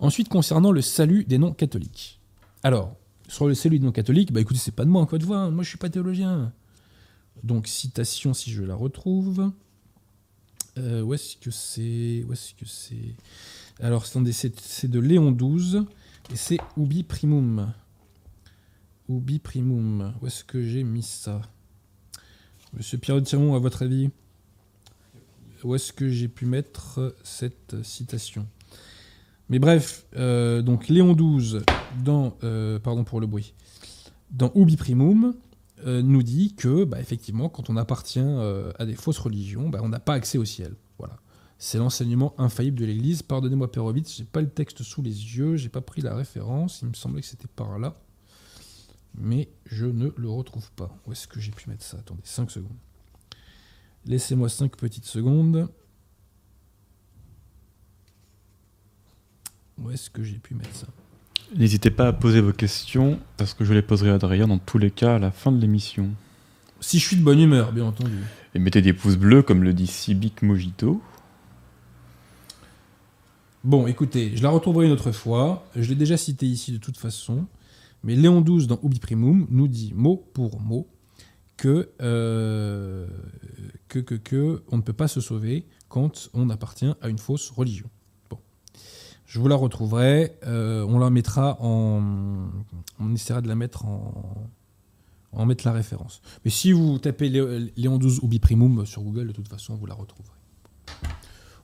Ensuite, concernant le salut des non-catholiques. Alors, sur le salut des non-catholiques, bah écoutez, c'est pas de moi encore une fois, moi je suis pas théologien. Donc, citation, si je la retrouve. Euh, où est-ce que c'est Où est-ce que c'est? Alors, c'est de Léon XII, et c'est Ubi Primum. Ubi Primum. Où est-ce que j'ai mis ça? Monsieur Pierre de à votre avis? Où est-ce que j'ai pu mettre cette citation? Mais bref, euh, donc Léon XII, dans, euh, pardon pour le bruit, dans Ubi Primum, euh, nous dit que, bah, effectivement, quand on appartient à des fausses religions, bah, on n'a pas accès au ciel. Voilà. C'est l'enseignement infaillible de l'Église. Pardonnez-moi, Père Ovitz, j'ai pas le texte sous les yeux, j'ai pas pris la référence. Il me semblait que c'était par là, mais je ne le retrouve pas. Où est-ce que j'ai pu mettre ça? Attendez, 5 secondes. Laissez-moi 5 petites secondes. Où est-ce que j'ai pu mettre ça? N'hésitez pas à poser vos questions, parce que je les poserai à Adrien dans tous les cas à la fin de l'émission. Si je suis de bonne humeur, bien entendu. Et mettez des pouces bleus, comme le dit Cibic Mojito. Bon, écoutez, je la retrouverai une autre fois. Je l'ai déjà cité ici de toute façon. Mais Léon XII dans Ubi Primum nous dit mot pour mot que, euh, que, que, que on ne peut pas se sauver quand on appartient à une fausse religion. Je vous la retrouverai. euh, on la mettra en. On essaiera de la mettre en. En mettre la référence. Mais si vous tapez Lé- Léon XII Ubi Primum sur Google, de toute façon, vous la retrouverez.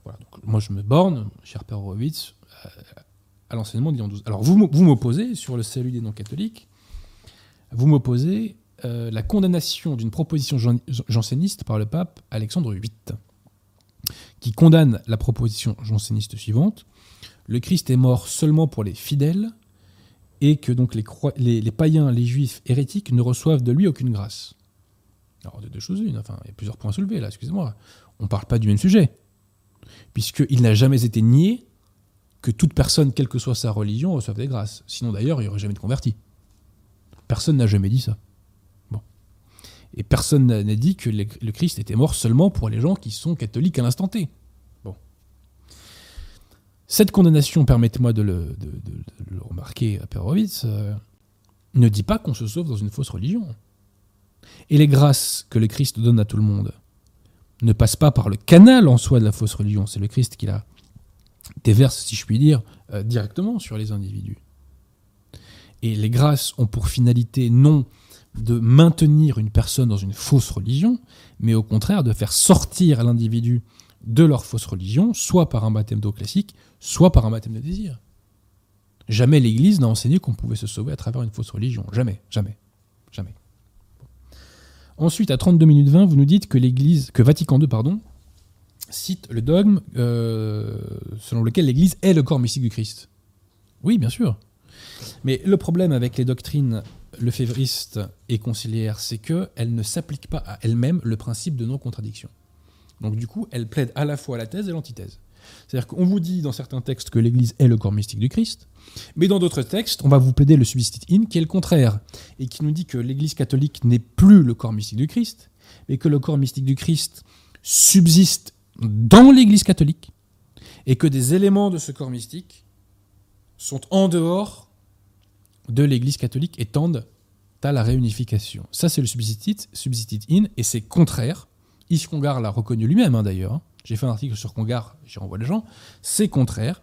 Voilà, donc moi je me borne, cher Père Horowitz, à, l'enseignement de Léon XII. Alors vous, m'opposez sur le salut des non-catholiques, vous m'opposez euh, la condamnation d'une proposition jan- janséniste par le pape Alexandre VIII, qui condamne la proposition janséniste suivante le Christ est mort seulement pour les fidèles et que donc les, païens, les juifs hérétiques ne reçoivent de lui aucune grâce. Alors de deux choses une, enfin il y a plusieurs points à soulever là, excusez-moi. On ne parle pas du même sujet puisqu'il n'a jamais été nié que toute personne, quelle que soit sa religion, reçoive des grâces. Sinon d'ailleurs, il n'y aurait jamais de converti. Personne n'a jamais dit ça. Bon. Et personne n'a dit que le Christ était mort seulement pour les gens qui sont catholiques à l'instant T. Cette condamnation, permettez-moi de le, remarquer à Perovitz, euh, ne dit pas qu'on se sauve dans une fausse religion. Et les grâces que le Christ donne à tout le monde ne passent pas par le canal en soi de la fausse religion. C'est le Christ qui la déverse, si je puis dire, euh, directement sur les individus. Et les grâces ont pour finalité non de maintenir une personne dans une fausse religion, mais au contraire de faire sortir l'individu de leur fausse religion, soit par un baptême d'eau classique, soit par un baptême de désir. Jamais l'Église n'a enseigné qu'on pouvait se sauver à travers une fausse religion. Jamais, jamais, jamais. Ensuite, à 32 minutes 20, vous nous dites que l'Église, que Vatican II, pardon, cite le dogme euh, selon lequel l'Église est le corps mystique du Christ. Oui, bien sûr. Mais le problème avec les doctrines lefévristes et conciliaires, c'est qu'elles ne s'appliquent pas à elles-mêmes le principe de non-contradiction. Donc du coup, elles plaident à la fois la thèse et l'antithèse. C'est-à-dire qu'on vous dit dans certains textes que l'Église est le corps mystique du Christ, mais dans d'autres textes, on va vous plaider le substit in, qui est le contraire, et qui nous dit que l'Église catholique n'est plus le corps mystique du Christ, mais que le corps mystique du Christ subsiste dans l'Église catholique, et que des éléments de ce corps mystique sont en dehors de l'Église catholique et tendent à la réunification. Ça, c'est le subsistit, subsistit in, et c'est contraire. Yves l'a reconnu lui-même, hein, d'ailleurs. J'ai fait un article sur Congar, j'y renvoie les gens. C'est contraire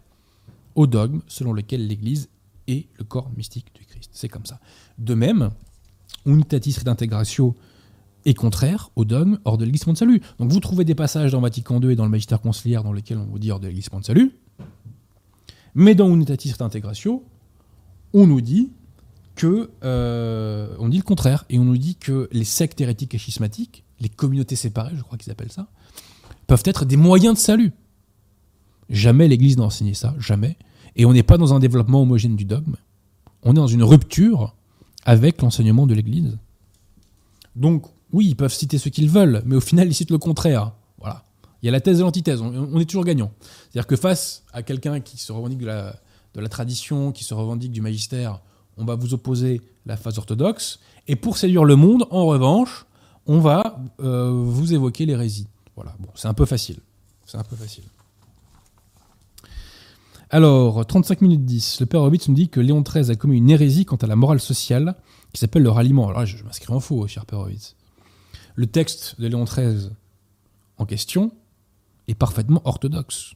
au dogme selon lequel l'Église est le corps mystique du Christ. C'est comme ça. De même, unitatis redintegratio est contraire au dogme hors de l'Église de salut. Donc vous trouvez des passages dans Vatican II et dans le Magistère conciliaire dans lesquels on vous dit hors de l'Église de salut, mais dans unitatis redintegratio, on nous dit que euh, on dit le contraire et on nous dit que les sectes hérétiques et schismatiques, les communautés séparées, je crois qu'ils appellent ça, peuvent être des moyens de salut. Jamais l'Église n'a enseigné ça, jamais. Et on n'est pas dans un développement homogène du dogme. On est dans une rupture avec l'enseignement de l'Église. Donc, oui, ils peuvent citer ce qu'ils veulent, mais au final, ils citent le contraire. Voilà. Il y a la thèse et l'antithèse. On, est toujours gagnant. C'est-à-dire que face à quelqu'un qui se revendique de la, de la tradition, qui se revendique du magistère, on va vous opposer la phase orthodoxe. Et pour séduire le monde, en revanche, on va euh, vous évoquer l'hérésie. Voilà, bon, c'est un peu facile. C'est un peu facile. Alors, 35 minutes 10, le père Hobbit nous dit que Léon XIII a commis une hérésie quant à la morale sociale qui s'appelle le ralliement. Alors là, je, m'inscris en faux, cher père Hobbit. Le texte de Léon XIII en question est parfaitement orthodoxe.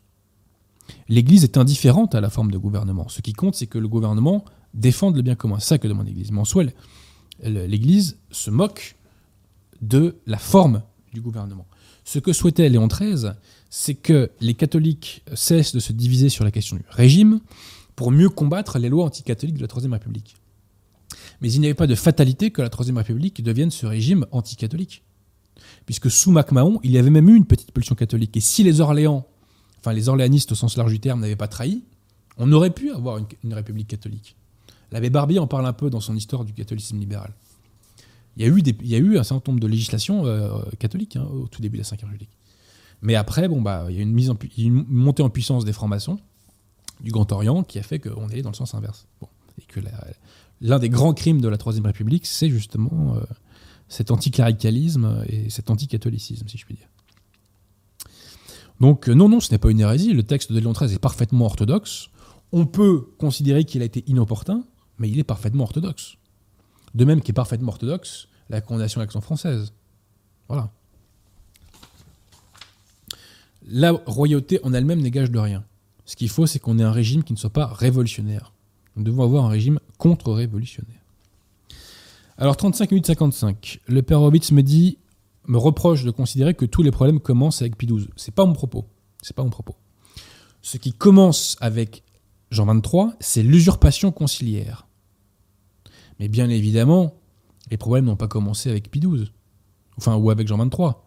L'Église est indifférente à la forme de gouvernement. Ce qui compte, c'est que le gouvernement défende le bien commun. C'est ça que demande l'Église. Mais en soi, l'Église se moque de la forme du gouvernement. Ce que souhaitait Léon XIII, c'est que les catholiques cessent de se diviser sur la question du régime pour mieux combattre les lois anticatholiques de la Troisième République. Mais il n'y avait pas de fatalité que la Troisième République devienne ce régime anticatholique. Puisque sous MacMahon, il y avait même eu une petite pulsion catholique. Et si les Orléans, enfin les Orléanistes au sens large du terme, n'avaient pas trahi, on aurait pu avoir une, république catholique. L'abbé Barbier en parle un peu dans son histoire du catholicisme libéral. Il y a eu, un certain nombre de législations euh, catholiques hein, au tout début de la Ve République. Mais après, bah, il y a une, une montée en puissance des francs-maçons du Grand Orient qui a fait qu'on est dans le sens inverse. Et que l'un des grands crimes de la Troisième République, c'est justement euh, cet anticléricalisme et cet anticatholicisme, si je puis dire. Donc euh, non, non, ce n'est pas une hérésie. Le texte de Léon XIII est parfaitement orthodoxe. On peut considérer qu'il a été inopportun, mais il est parfaitement orthodoxe. De même qu'est parfaitement orthodoxe la condamnation de l'action française. Voilà. La royauté en elle-même n'égage de rien. Ce qu'il faut, c'est qu'on ait un régime qui ne soit pas révolutionnaire. Nous devons avoir un régime contre-révolutionnaire. Alors 35 minutes 55, le père Horowitz me dit, me reproche de considérer que tous les problèmes commencent avec Pie XII. C'est pas mon propos. Pas mon propos. Ce qui commence avec Jean 23, c'est l'usurpation conciliaire. Mais bien évidemment, les problèmes n'ont pas commencé avec Pie XII, enfin ou avec Jean 23.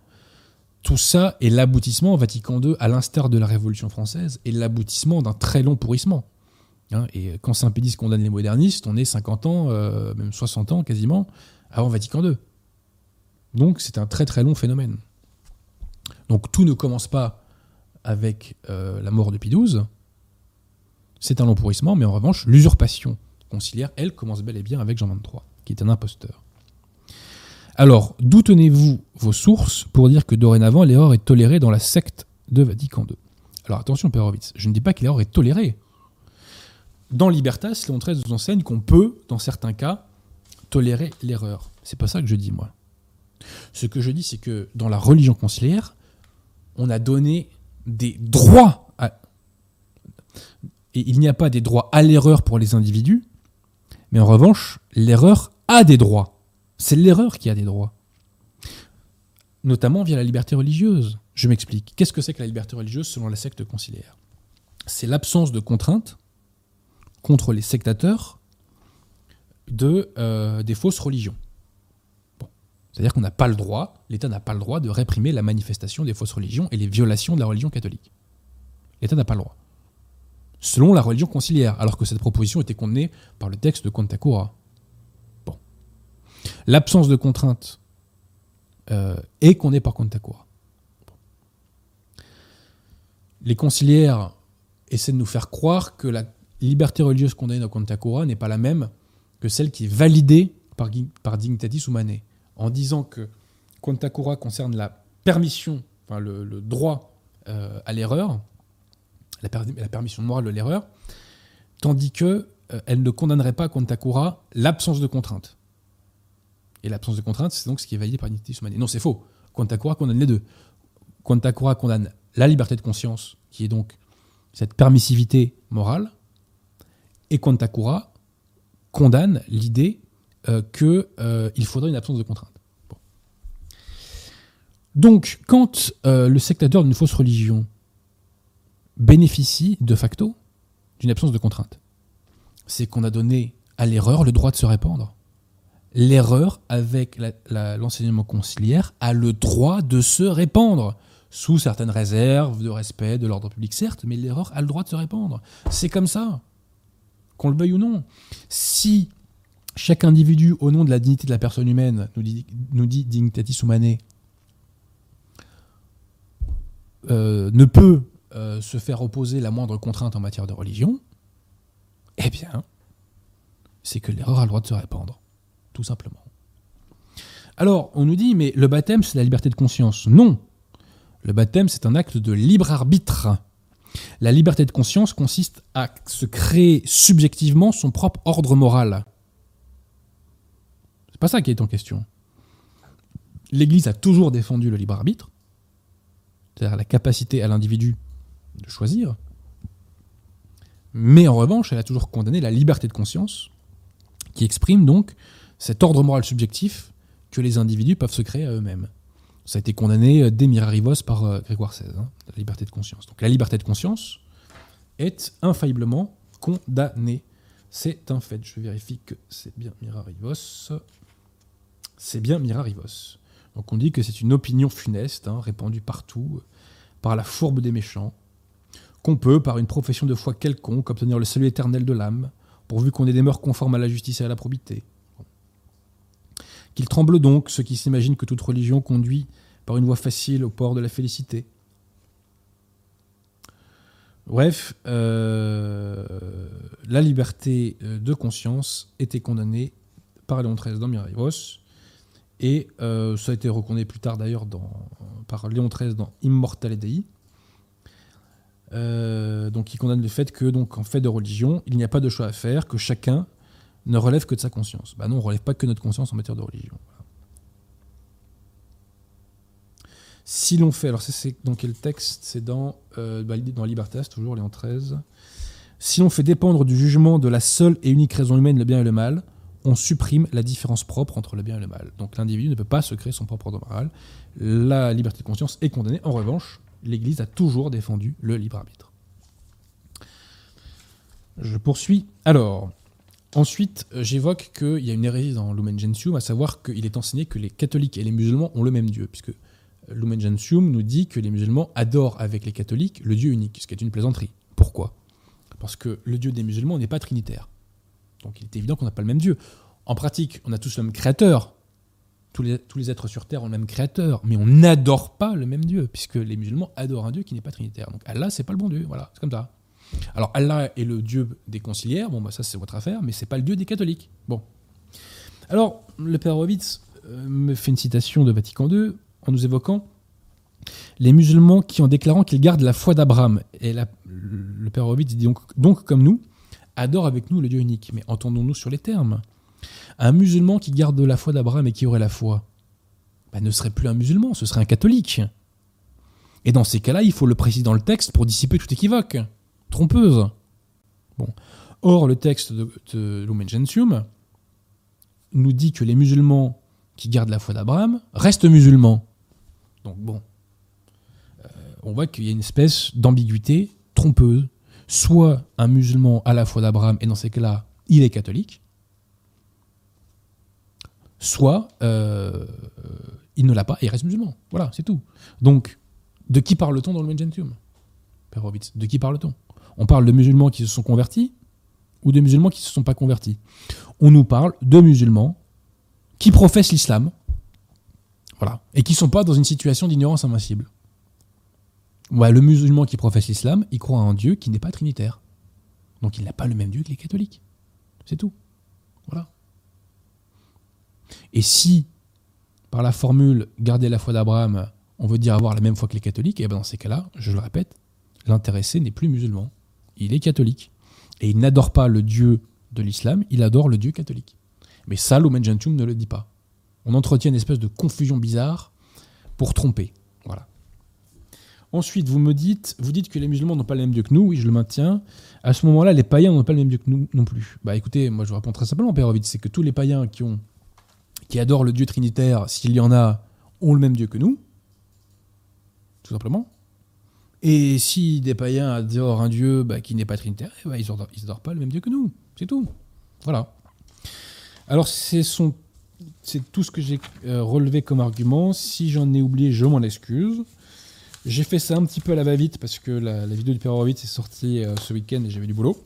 Tout ça est l'aboutissement, Vatican II, à l'instar de la Révolution française, est l'aboutissement d'un très long pourrissement. Hein, et quand Saint-Pédis condamne les modernistes, on est 50 ans, euh, même 60 ans quasiment, avant Vatican II. Donc c'est un très très long phénomène. Donc tout ne commence pas avec euh, la mort de Pie XII, c'est un long pourrissement, mais en revanche, l'usurpation conciliaire, elle, commence bel et bien avec Jean XXIII, qui est un imposteur. Alors, d'où tenez-vous vos sources pour dire que dorénavant l'erreur est tolérée dans la secte de Vatican II Alors attention, Pérovitz, je ne dis pas que l'erreur est tolérée. Dans Libertas, Léon XIII nous enseigne qu'on peut, dans certains cas, tolérer l'erreur. C'est pas ça que je dis, moi. Ce que je dis, c'est que dans la religion conciliaire, on a donné des droits à... Et il n'y a pas des droits à l'erreur pour les individus, mais en revanche, l'erreur a des droits. C'est l'erreur qui a des droits. Notamment via la liberté religieuse. Je m'explique. Qu'est-ce que c'est que la liberté religieuse selon la secte conciliaire? C'est l'absence de contraintes contre les sectateurs de, euh, des fausses religions. C'est-à-dire qu'on n'a pas le droit, l'État n'a pas le droit de réprimer la manifestation des fausses religions et les violations de la religion catholique. L'État n'a pas le droit. Selon la religion conciliaire, alors que cette proposition était contenue par le texte de Contakura. Bon. L'absence de contrainte euh, est condamnée par Contakura. Les conciliaires essaient de nous faire croire que la liberté religieuse condamnée dans Contakura n'est pas la même que celle qui est validée par, Dignitatis Humanae en disant que Contakura concerne la permission, enfin le, droit euh, à l'erreur, la, permission morale de l'erreur, tandis que euh, elle ne condamnerait pas Contakura l'absence de contrainte. Et l'absence de contrainte, c'est donc ce qui est validé par l'unité humaine. Non, c'est faux. Contakura condamne les deux. Contakura condamne la liberté de conscience, qui est donc cette permissivité morale, et Contakura condamne l'idée euh, qu'il euh, faudrait une absence de contrainte. Donc, quand le sectateur d'une fausse religion bénéficie de facto d'une absence de contrainte, c'est qu'on a donné à l'erreur le droit de se répandre. L'erreur, avec l'enseignement conciliaire, a le droit de se répandre, sous certaines réserves de respect de l'ordre public, certes, mais l'erreur a le droit de se répandre. C'est comme ça, qu'on le veuille ou non. Si chaque individu, au nom de la dignité de la personne humaine, nous dit, Dignitatis Humanae, euh, ne peut euh, se faire opposer la moindre contrainte en matière de religion, eh bien, c'est que l'erreur a le droit de se répandre, tout simplement. Alors, on nous dit, mais le baptême, c'est la liberté de conscience. Non. Le baptême, c'est un acte de libre arbitre. La liberté de conscience consiste à se créer subjectivement son propre ordre moral. C'est pas ça qui est en question. L'Église a toujours défendu le libre arbitre, c'est-à-dire la capacité à l'individu de choisir, mais en revanche, elle a toujours condamné la liberté de conscience, qui exprime donc cet ordre moral subjectif que les individus peuvent se créer à eux-mêmes. Ça a été condamné euh, dès Mirarivos par euh, Grégoire XVI, hein, la liberté de conscience. Donc la liberté de conscience est infailliblement condamnée. C'est un fait. Je vérifie que c'est bien Mirarivos. C'est bien Mirarivos. Donc on dit que c'est une opinion funeste, hein, répandue partout, par la fourbe des méchants, qu'on peut, par une profession de foi quelconque, obtenir le salut éternel de l'âme, pourvu qu'on ait des mœurs conformes à la justice et à la probité. Qu'il tremble donc ceux qui s'imaginent que toute religion conduit par une voie facile au port de la félicité. Bref, euh, la liberté euh, de conscience était condamnée par Léon XIII dans Mirairos, et euh, ça a été reconnu plus tard d'ailleurs par Léon XIII dans Immortale Dei. Donc, qui condamne le fait que, donc, en fait de religion, il n'y a pas de choix à faire, que chacun ne relève que de sa conscience. Bah non, on ne relève pas que notre conscience en matière de religion. Si l'on fait, alors c'est dans quel texte? C'est dans, euh, bah, dans Libertas, toujours Léon XIII. Si l'on fait dépendre du jugement de la seule et unique raison humaine, le bien et le mal, on supprime la différence propre entre le bien et le mal. Donc l'individu ne peut pas se créer son propre ordre moral. La liberté de conscience est condamnée. En revanche, l'Église a toujours défendu le libre arbitre. Je poursuis. Alors, Ensuite, euh, j'évoque qu'il y a une hérésie dans Lumen Gentium, à savoir qu'il est enseigné que les catholiques et les musulmans ont le même Dieu, puisque Lumen Gentium nous dit que les musulmans adorent avec les catholiques le Dieu unique, ce qui est une plaisanterie. Pourquoi? Parce que le Dieu des musulmans n'est pas trinitaire. Donc il est évident qu'on n'a pas le même Dieu. En pratique, on a tous le même créateur. Tous les, êtres sur Terre ont le même créateur, mais on n'adore pas le même Dieu, puisque les musulmans adorent un Dieu qui n'est pas trinitaire. Donc Allah, c'est pas le bon Dieu. Voilà, c'est comme ça. Alors Allah est le dieu des conciliaires, bon bah ça c'est votre affaire, mais c'est pas le dieu des catholiques. Bon. Alors le père Horowitz euh, me fait une citation de Vatican II en nous évoquant les musulmans qui en déclarant qu'ils gardent la foi d'Abraham. Et le père Horowitz dit donc, donc comme nous, adore avec nous le Dieu unique. Mais entendons-nous sur les termes. Un musulman qui garde la foi d'Abraham et qui aurait la foi, bah, ne serait plus un musulman, ce serait un catholique. Et dans ces cas-là, il faut le préciser dans le texte pour dissiper tout équivoque trompeuse. Or, le texte de, de Lumen Gentium nous dit que les musulmans qui gardent la foi d'Abraham restent musulmans. Donc bon, euh, on voit qu'il y a une espèce d'ambiguïté trompeuse. Soit un musulman a la foi d'Abraham, et dans ces cas-là, il est catholique, soit euh, il ne l'a pas et reste musulman. Voilà, c'est tout. Donc, de qui parle-t-on dans le Gentium Père De qui parle-t-on? On parle de musulmans qui se sont convertis ou de musulmans qui ne se sont pas convertis? On nous parle de musulmans qui professent l'islam, voilà, et qui ne sont pas dans une situation d'ignorance invincible. le musulman qui professe l'islam, il croit en un Dieu qui n'est pas trinitaire. Donc il n'a pas le même Dieu que les catholiques. C'est tout. Voilà. Et si, par la formule garder la foi d'Abraham, on veut dire avoir la même foi que les catholiques, et eh bien dans ces cas-là, je le répète, l'intéressé n'est plus musulman il est catholique. Et il n'adore pas le Dieu de l'islam, il adore le Dieu catholique. Mais ça, Lumen Gentium ne le dit pas. On entretient une espèce de confusion bizarre pour tromper. Voilà. Ensuite, vous me dites, vous dites que les musulmans n'ont pas le même Dieu que nous. Oui, je le maintiens. À ce moment-là, les païens n'ont pas le même Dieu que nous non plus. Bah écoutez, moi je vous réponds très simplement, Père Ovid, c'est que tous les païens qui, ont, qui adorent le Dieu trinitaire, s'il y en a, ont le même Dieu que nous. Tout simplement. Et si des païens adorent un dieu bah, qui n'est pas trinitaire, bah, ils n'adorent pas le même dieu que nous. C'est tout. Voilà. Alors, c'est tout ce que j'ai euh, relevé comme argument. Si j'en ai oublié, je m'en excuse. J'ai fait ça un petit peu à la va-vite parce que la, vidéo du Père Horowitz est sortie euh, ce week-end et j'avais du boulot.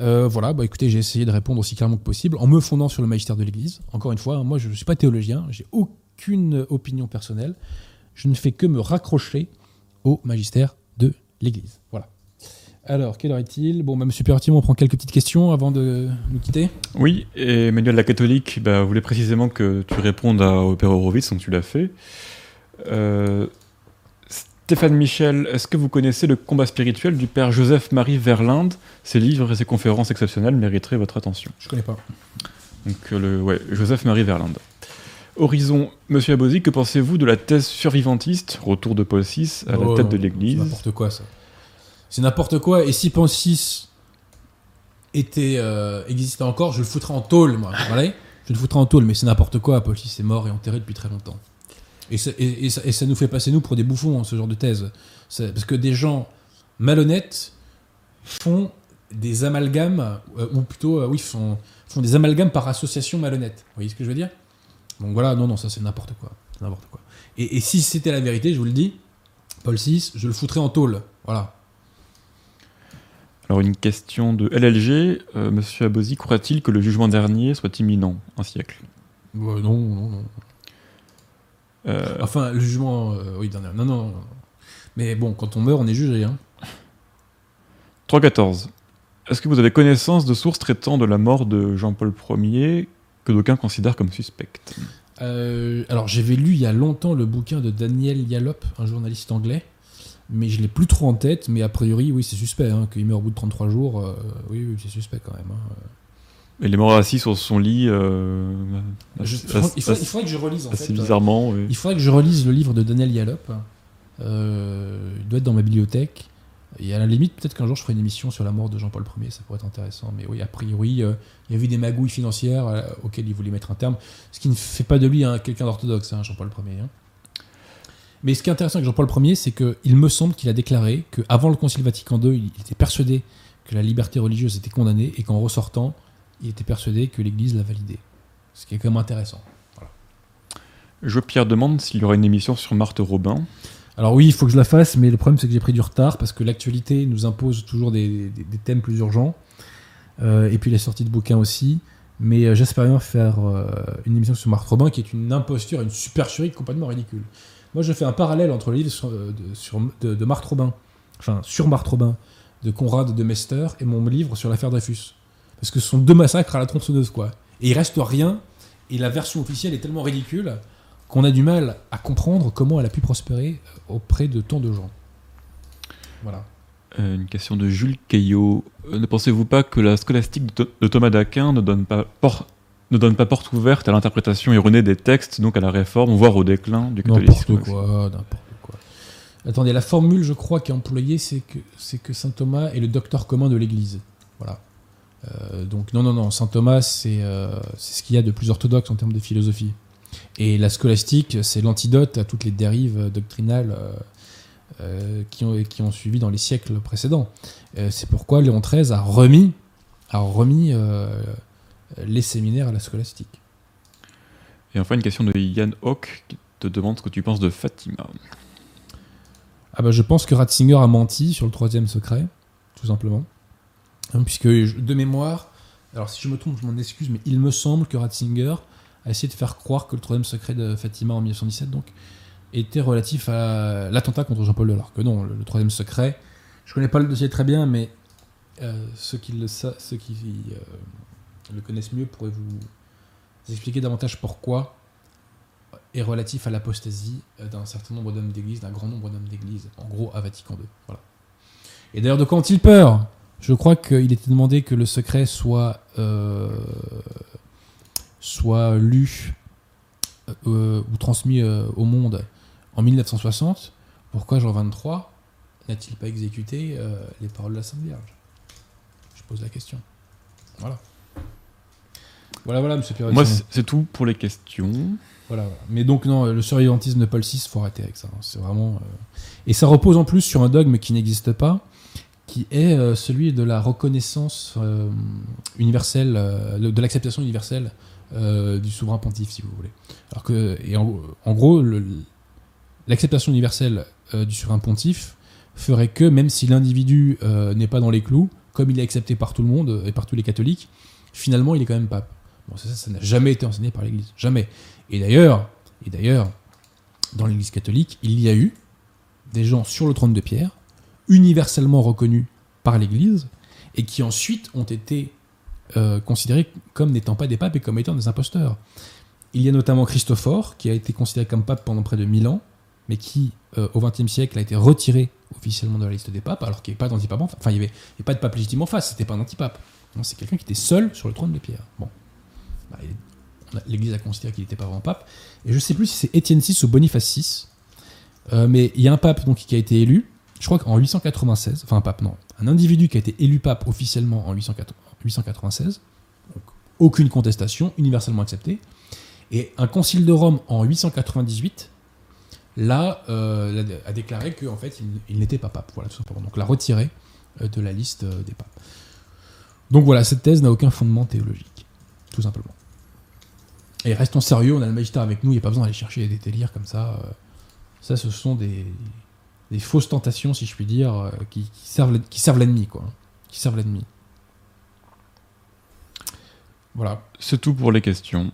Euh, voilà, bah écoutez, j'ai essayé de répondre aussi clairement que possible en me fondant sur le magistère de l'Église. Encore une fois, moi je ne suis pas théologien, j'ai aucune opinion personnelle. Je ne fais que me raccrocher au magistère de l'Église. Voilà. Alors, quelle heure est-il? Bon, bah, Monsieur Perrotimo, on prend quelques petites questions avant de nous quitter. Oui, et Emmanuel la catholique bah, voulait précisément que tu répondes à, Père Horowitz, donc tu l'as fait. Euh, Stéphane Michel, est-ce que vous connaissez le combat spirituel du Père Joseph-Marie Verlinde Ses livres et ses conférences exceptionnelles mériteraient votre attention. Je connais pas. Donc, euh, le, ouais, Joseph-Marie Verlinde. Horizon, Monsieur Abosi, que pensez-vous de la thèse survivantiste, retour de Paul VI à la Oh, tête de C'est l'Église n'importe quoi, ça. C'est n'importe quoi. Et si Paul VI était, euh, existait encore, je le foutrais en tôle, moi. Je le foutrais en tôle, mais c'est n'importe quoi. Paul VI est mort et enterré depuis très longtemps. Et ça, et- et ça- et ça nous fait passer, nous, pour des bouffons, hein, ce genre de thèse. Parce que des gens malhonnêtes font des amalgames, euh, ou plutôt, euh, oui, font, font des amalgames par association malhonnête. Vous voyez ce que je veux dire? Donc voilà, non, non, ça c'est n'importe quoi. N'importe quoi. Et, et si c'était la vérité, je vous le dis, Paul VI, je le foutrais en tôle. Voilà. Alors, une question de LLG. Euh, Monsieur Abosi, croit-il que le jugement dernier soit imminent Un siècle? Ouais, non, non, non. Euh, Enfin, le jugement, euh, oui, dernier. Non, non. Mais bon, quand on meurt, on est jugé. Hein. 3.14. Est-ce que vous avez connaissance de sources traitant de la mort de Jean-Paul Ier que d'aucuns considèrent comme suspecte Euh, alors, j'avais lu il y a longtemps le bouquin de Daniel Yallop, un journaliste anglais, mais je l'ai plus trop en tête. Mais a priori, oui, c'est suspect. Hein, Qu'il meurt au bout de 33 jours, euh, oui, oui, c'est suspect quand même. hein. Il est mort assis sur son lit. euh, Je- il, faudrait, il assez- faudrait que je relise en assez fait. euh, bizarrement. oui. Il faudrait que je relise le livre de Daniel Yallop. Euh, il doit être dans ma bibliothèque. Et à la limite, peut-être qu'un jour je ferai une émission sur la mort de Jean-Paul Ier, ça pourrait être intéressant. Mais oui, a priori, euh, il y avait des magouilles financières auxquelles il voulait mettre un terme. Ce qui ne fait pas de lui hein, quelqu'un d'orthodoxe, hein, Jean-Paul Ier. hein. Mais ce qui est intéressant avec Jean-Paul Ier, c'est qu'il me semble qu'il a déclaré qu'avant le Concile Vatican II, il était persuadé que la liberté religieuse était condamnée et qu'en ressortant, il était persuadé que l'Église l'a validée. Ce qui est quand même intéressant. Jo Pierre demande s'il y aura une émission sur Marthe Robin. Alors oui, il faut que je la fasse, mais le problème c'est que j'ai pris du retard parce que l'actualité nous impose toujours des, des- des thèmes plus urgents. Euh, et puis les sorties de bouquins aussi. Mais euh, j'espère bien faire euh, une émission sur Marthe Robin qui est une imposture, une supercherie complètement ridicule. Moi je fais un parallèle entre le livre sur, de, sur- de, de Marthe Robin, enfin sur Marthe Robin, de Conrad de Mester et mon livre sur l'affaire Dreyfus. Parce que ce sont deux massacres à la tronçonneuse quoi. Et il reste rien, et la version officielle est tellement ridicule qu'on a du mal à comprendre comment elle a pu prospérer euh, auprès de tant de gens. Voilà. Euh, une question de Jules Caillot. Euh, ne pensez-vous pas que la scolastique de, Thomas d'Aquin ne donne pas por- ne donne pas porte ouverte à l'interprétation erronée des textes, donc à la réforme, voire au déclin du catholicisme N'importe quoi, n'importe quoi. Attendez, la formule, je crois, qui est employée, c'est que, c'est que saint Thomas est le docteur commun de l'Église. Voilà. Euh, donc, non, non, non, saint Thomas, c'est euh, c'est ce qu'il y a de plus orthodoxe en termes de philosophie. Et la scolastique, c'est l'antidote à toutes les dérives doctrinales euh, qui, ont, qui ont suivi dans les siècles précédents. C'est pourquoi Léon XIII a remis, a remis les séminaires à la scolastique. Et enfin, une question de Yann Hock qui te demande ce que tu penses de Fatima. Ah bah je pense que Ratzinger a menti sur le troisième secret, tout simplement. Hein, puisque de mémoire, alors si je me trompe, je m'en excuse, mais il me semble que Ratzinger a essayé de faire croire que le troisième secret de Fatima en 1917 donc était relatif à l'attentat contre Jean-Paul Delors. Que non, le, troisième secret, je connais pas le dossier très bien, mais euh, ceux qui le ceux qui euh, le connaissent mieux pourraient vous expliquer davantage pourquoi est relatif à l'apostasie euh, d'un certain nombre d'hommes d'église, d'un grand nombre d'hommes d'église, en gros à Vatican II. Voilà. Et d'ailleurs, de quoi ont-ils peur? Je crois qu'il était demandé que le secret soit, euh, soit lu euh, ou transmis euh, au monde en 1960. Pourquoi Jean 23 n'a-t-il pas exécuté euh, les paroles de la Sainte Vierge? Je pose la question. Voilà. Voilà, voilà, monsieur Pierre. Moi, c'est tout pour les questions. Voilà, voilà. Mais donc, non, le survivantisme de Paul VI, faut arrêter avec ça. hein. C'est vraiment. euh, Et ça repose en plus sur un dogme qui n'existe pas, qui est euh, celui de la reconnaissance euh, universelle, euh, de l'acceptation universelle du souverain pontife, si vous voulez. Alors que, en, gros, l'acceptation universelle du souverain pontife ferait que, même si l'individu n'est pas dans les clous, comme il est accepté par tout le monde et par tous les catholiques, finalement, il est quand même pape. Bon, ça ça n'a jamais été enseigné par l'Église. Jamais. Et d'ailleurs, et d'ailleurs, dans l'Église catholique, il y a eu des gens sur le trône de pierre, universellement reconnus par l'Église, et qui ensuite ont été euh, considérés comme n'étant pas des papes et comme étant des imposteurs. Il y a notamment Christophore, qui a été considéré comme pape pendant près de 1000 ans, mais qui, euh, au XXe siècle, a été retiré officiellement de la liste des papes, alors qu'il n'y avait pas d'antipape. Enfin, il n'y avait, pas de pape légitime en face, c'était pas un antipape. C'est quelqu'un qui était seul sur le trône de pierre. Bon. Bah, L'Église a considéré qu'il n'était pas vraiment pape. Et je ne sais plus si c'est Étienne VI ou Boniface VI, euh, mais il y a un pape donc, qui a été élu, je crois qu'en 896, enfin un pape, non, un individu qui a été élu pape officiellement en 896, donc aucune contestation, universellement accepté, et un concile de Rome en 898, là, euh, a déclaré qu'en fait, il, n'était pas pape, voilà, tout simplement. Donc l'a retiré euh, de la liste des papes. Donc voilà, cette thèse n'a aucun fondement théologique, tout simplement. Et restons sérieux, on a le magistère avec nous, il n'y a pas besoin d'aller chercher des délires comme ça. Ça, ce sont des, fausses tentations, si je puis dire, euh, qui, servent, qui servent l'ennemi, quoi. Qui servent l'ennemi. Voilà. C'est tout pour les questions.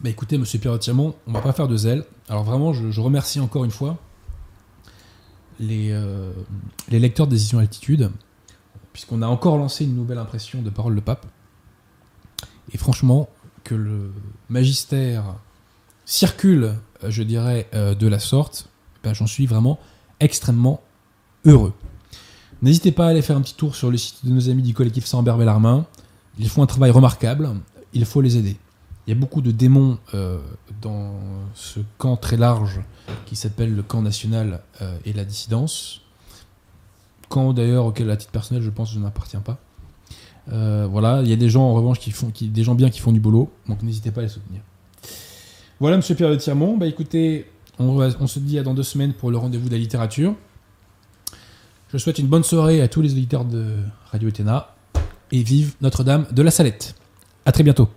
Bah écoutez, monsieur Pierre Tiamon, on va pas faire de zèle. Alors vraiment, je, remercie encore une fois les, euh, les lecteurs de Décision Altitude, puisqu'on a encore lancé une nouvelle impression de Parole de Pape. Et franchement, que le magistère circule, euh, je dirais, euh, de la sorte, ben, j'en suis vraiment extrêmement heureux. N'hésitez pas à aller faire un petit tour sur le site de nos amis du collectif Samber Bellarmin. Ils font un travail remarquable, il faut les aider. Il y a beaucoup de démons euh, dans ce camp très large qui s'appelle le camp national et la dissidence. Camp d'ailleurs auquel à titre personnel je pense que je n'appartiens pas. voilà, il y a des gens en revanche qui font, qui, des gens bien qui font du boulot, donc n'hésitez pas à les soutenir. Voilà, monsieur Pierre de Tirmont. Bah écoutez, on, se dit à dans deux semaines pour le rendez-vous de la littérature. Je souhaite une bonne soirée à tous les auditeurs de Radio Ethéna et vive Notre-Dame de la Salette. À très bientôt.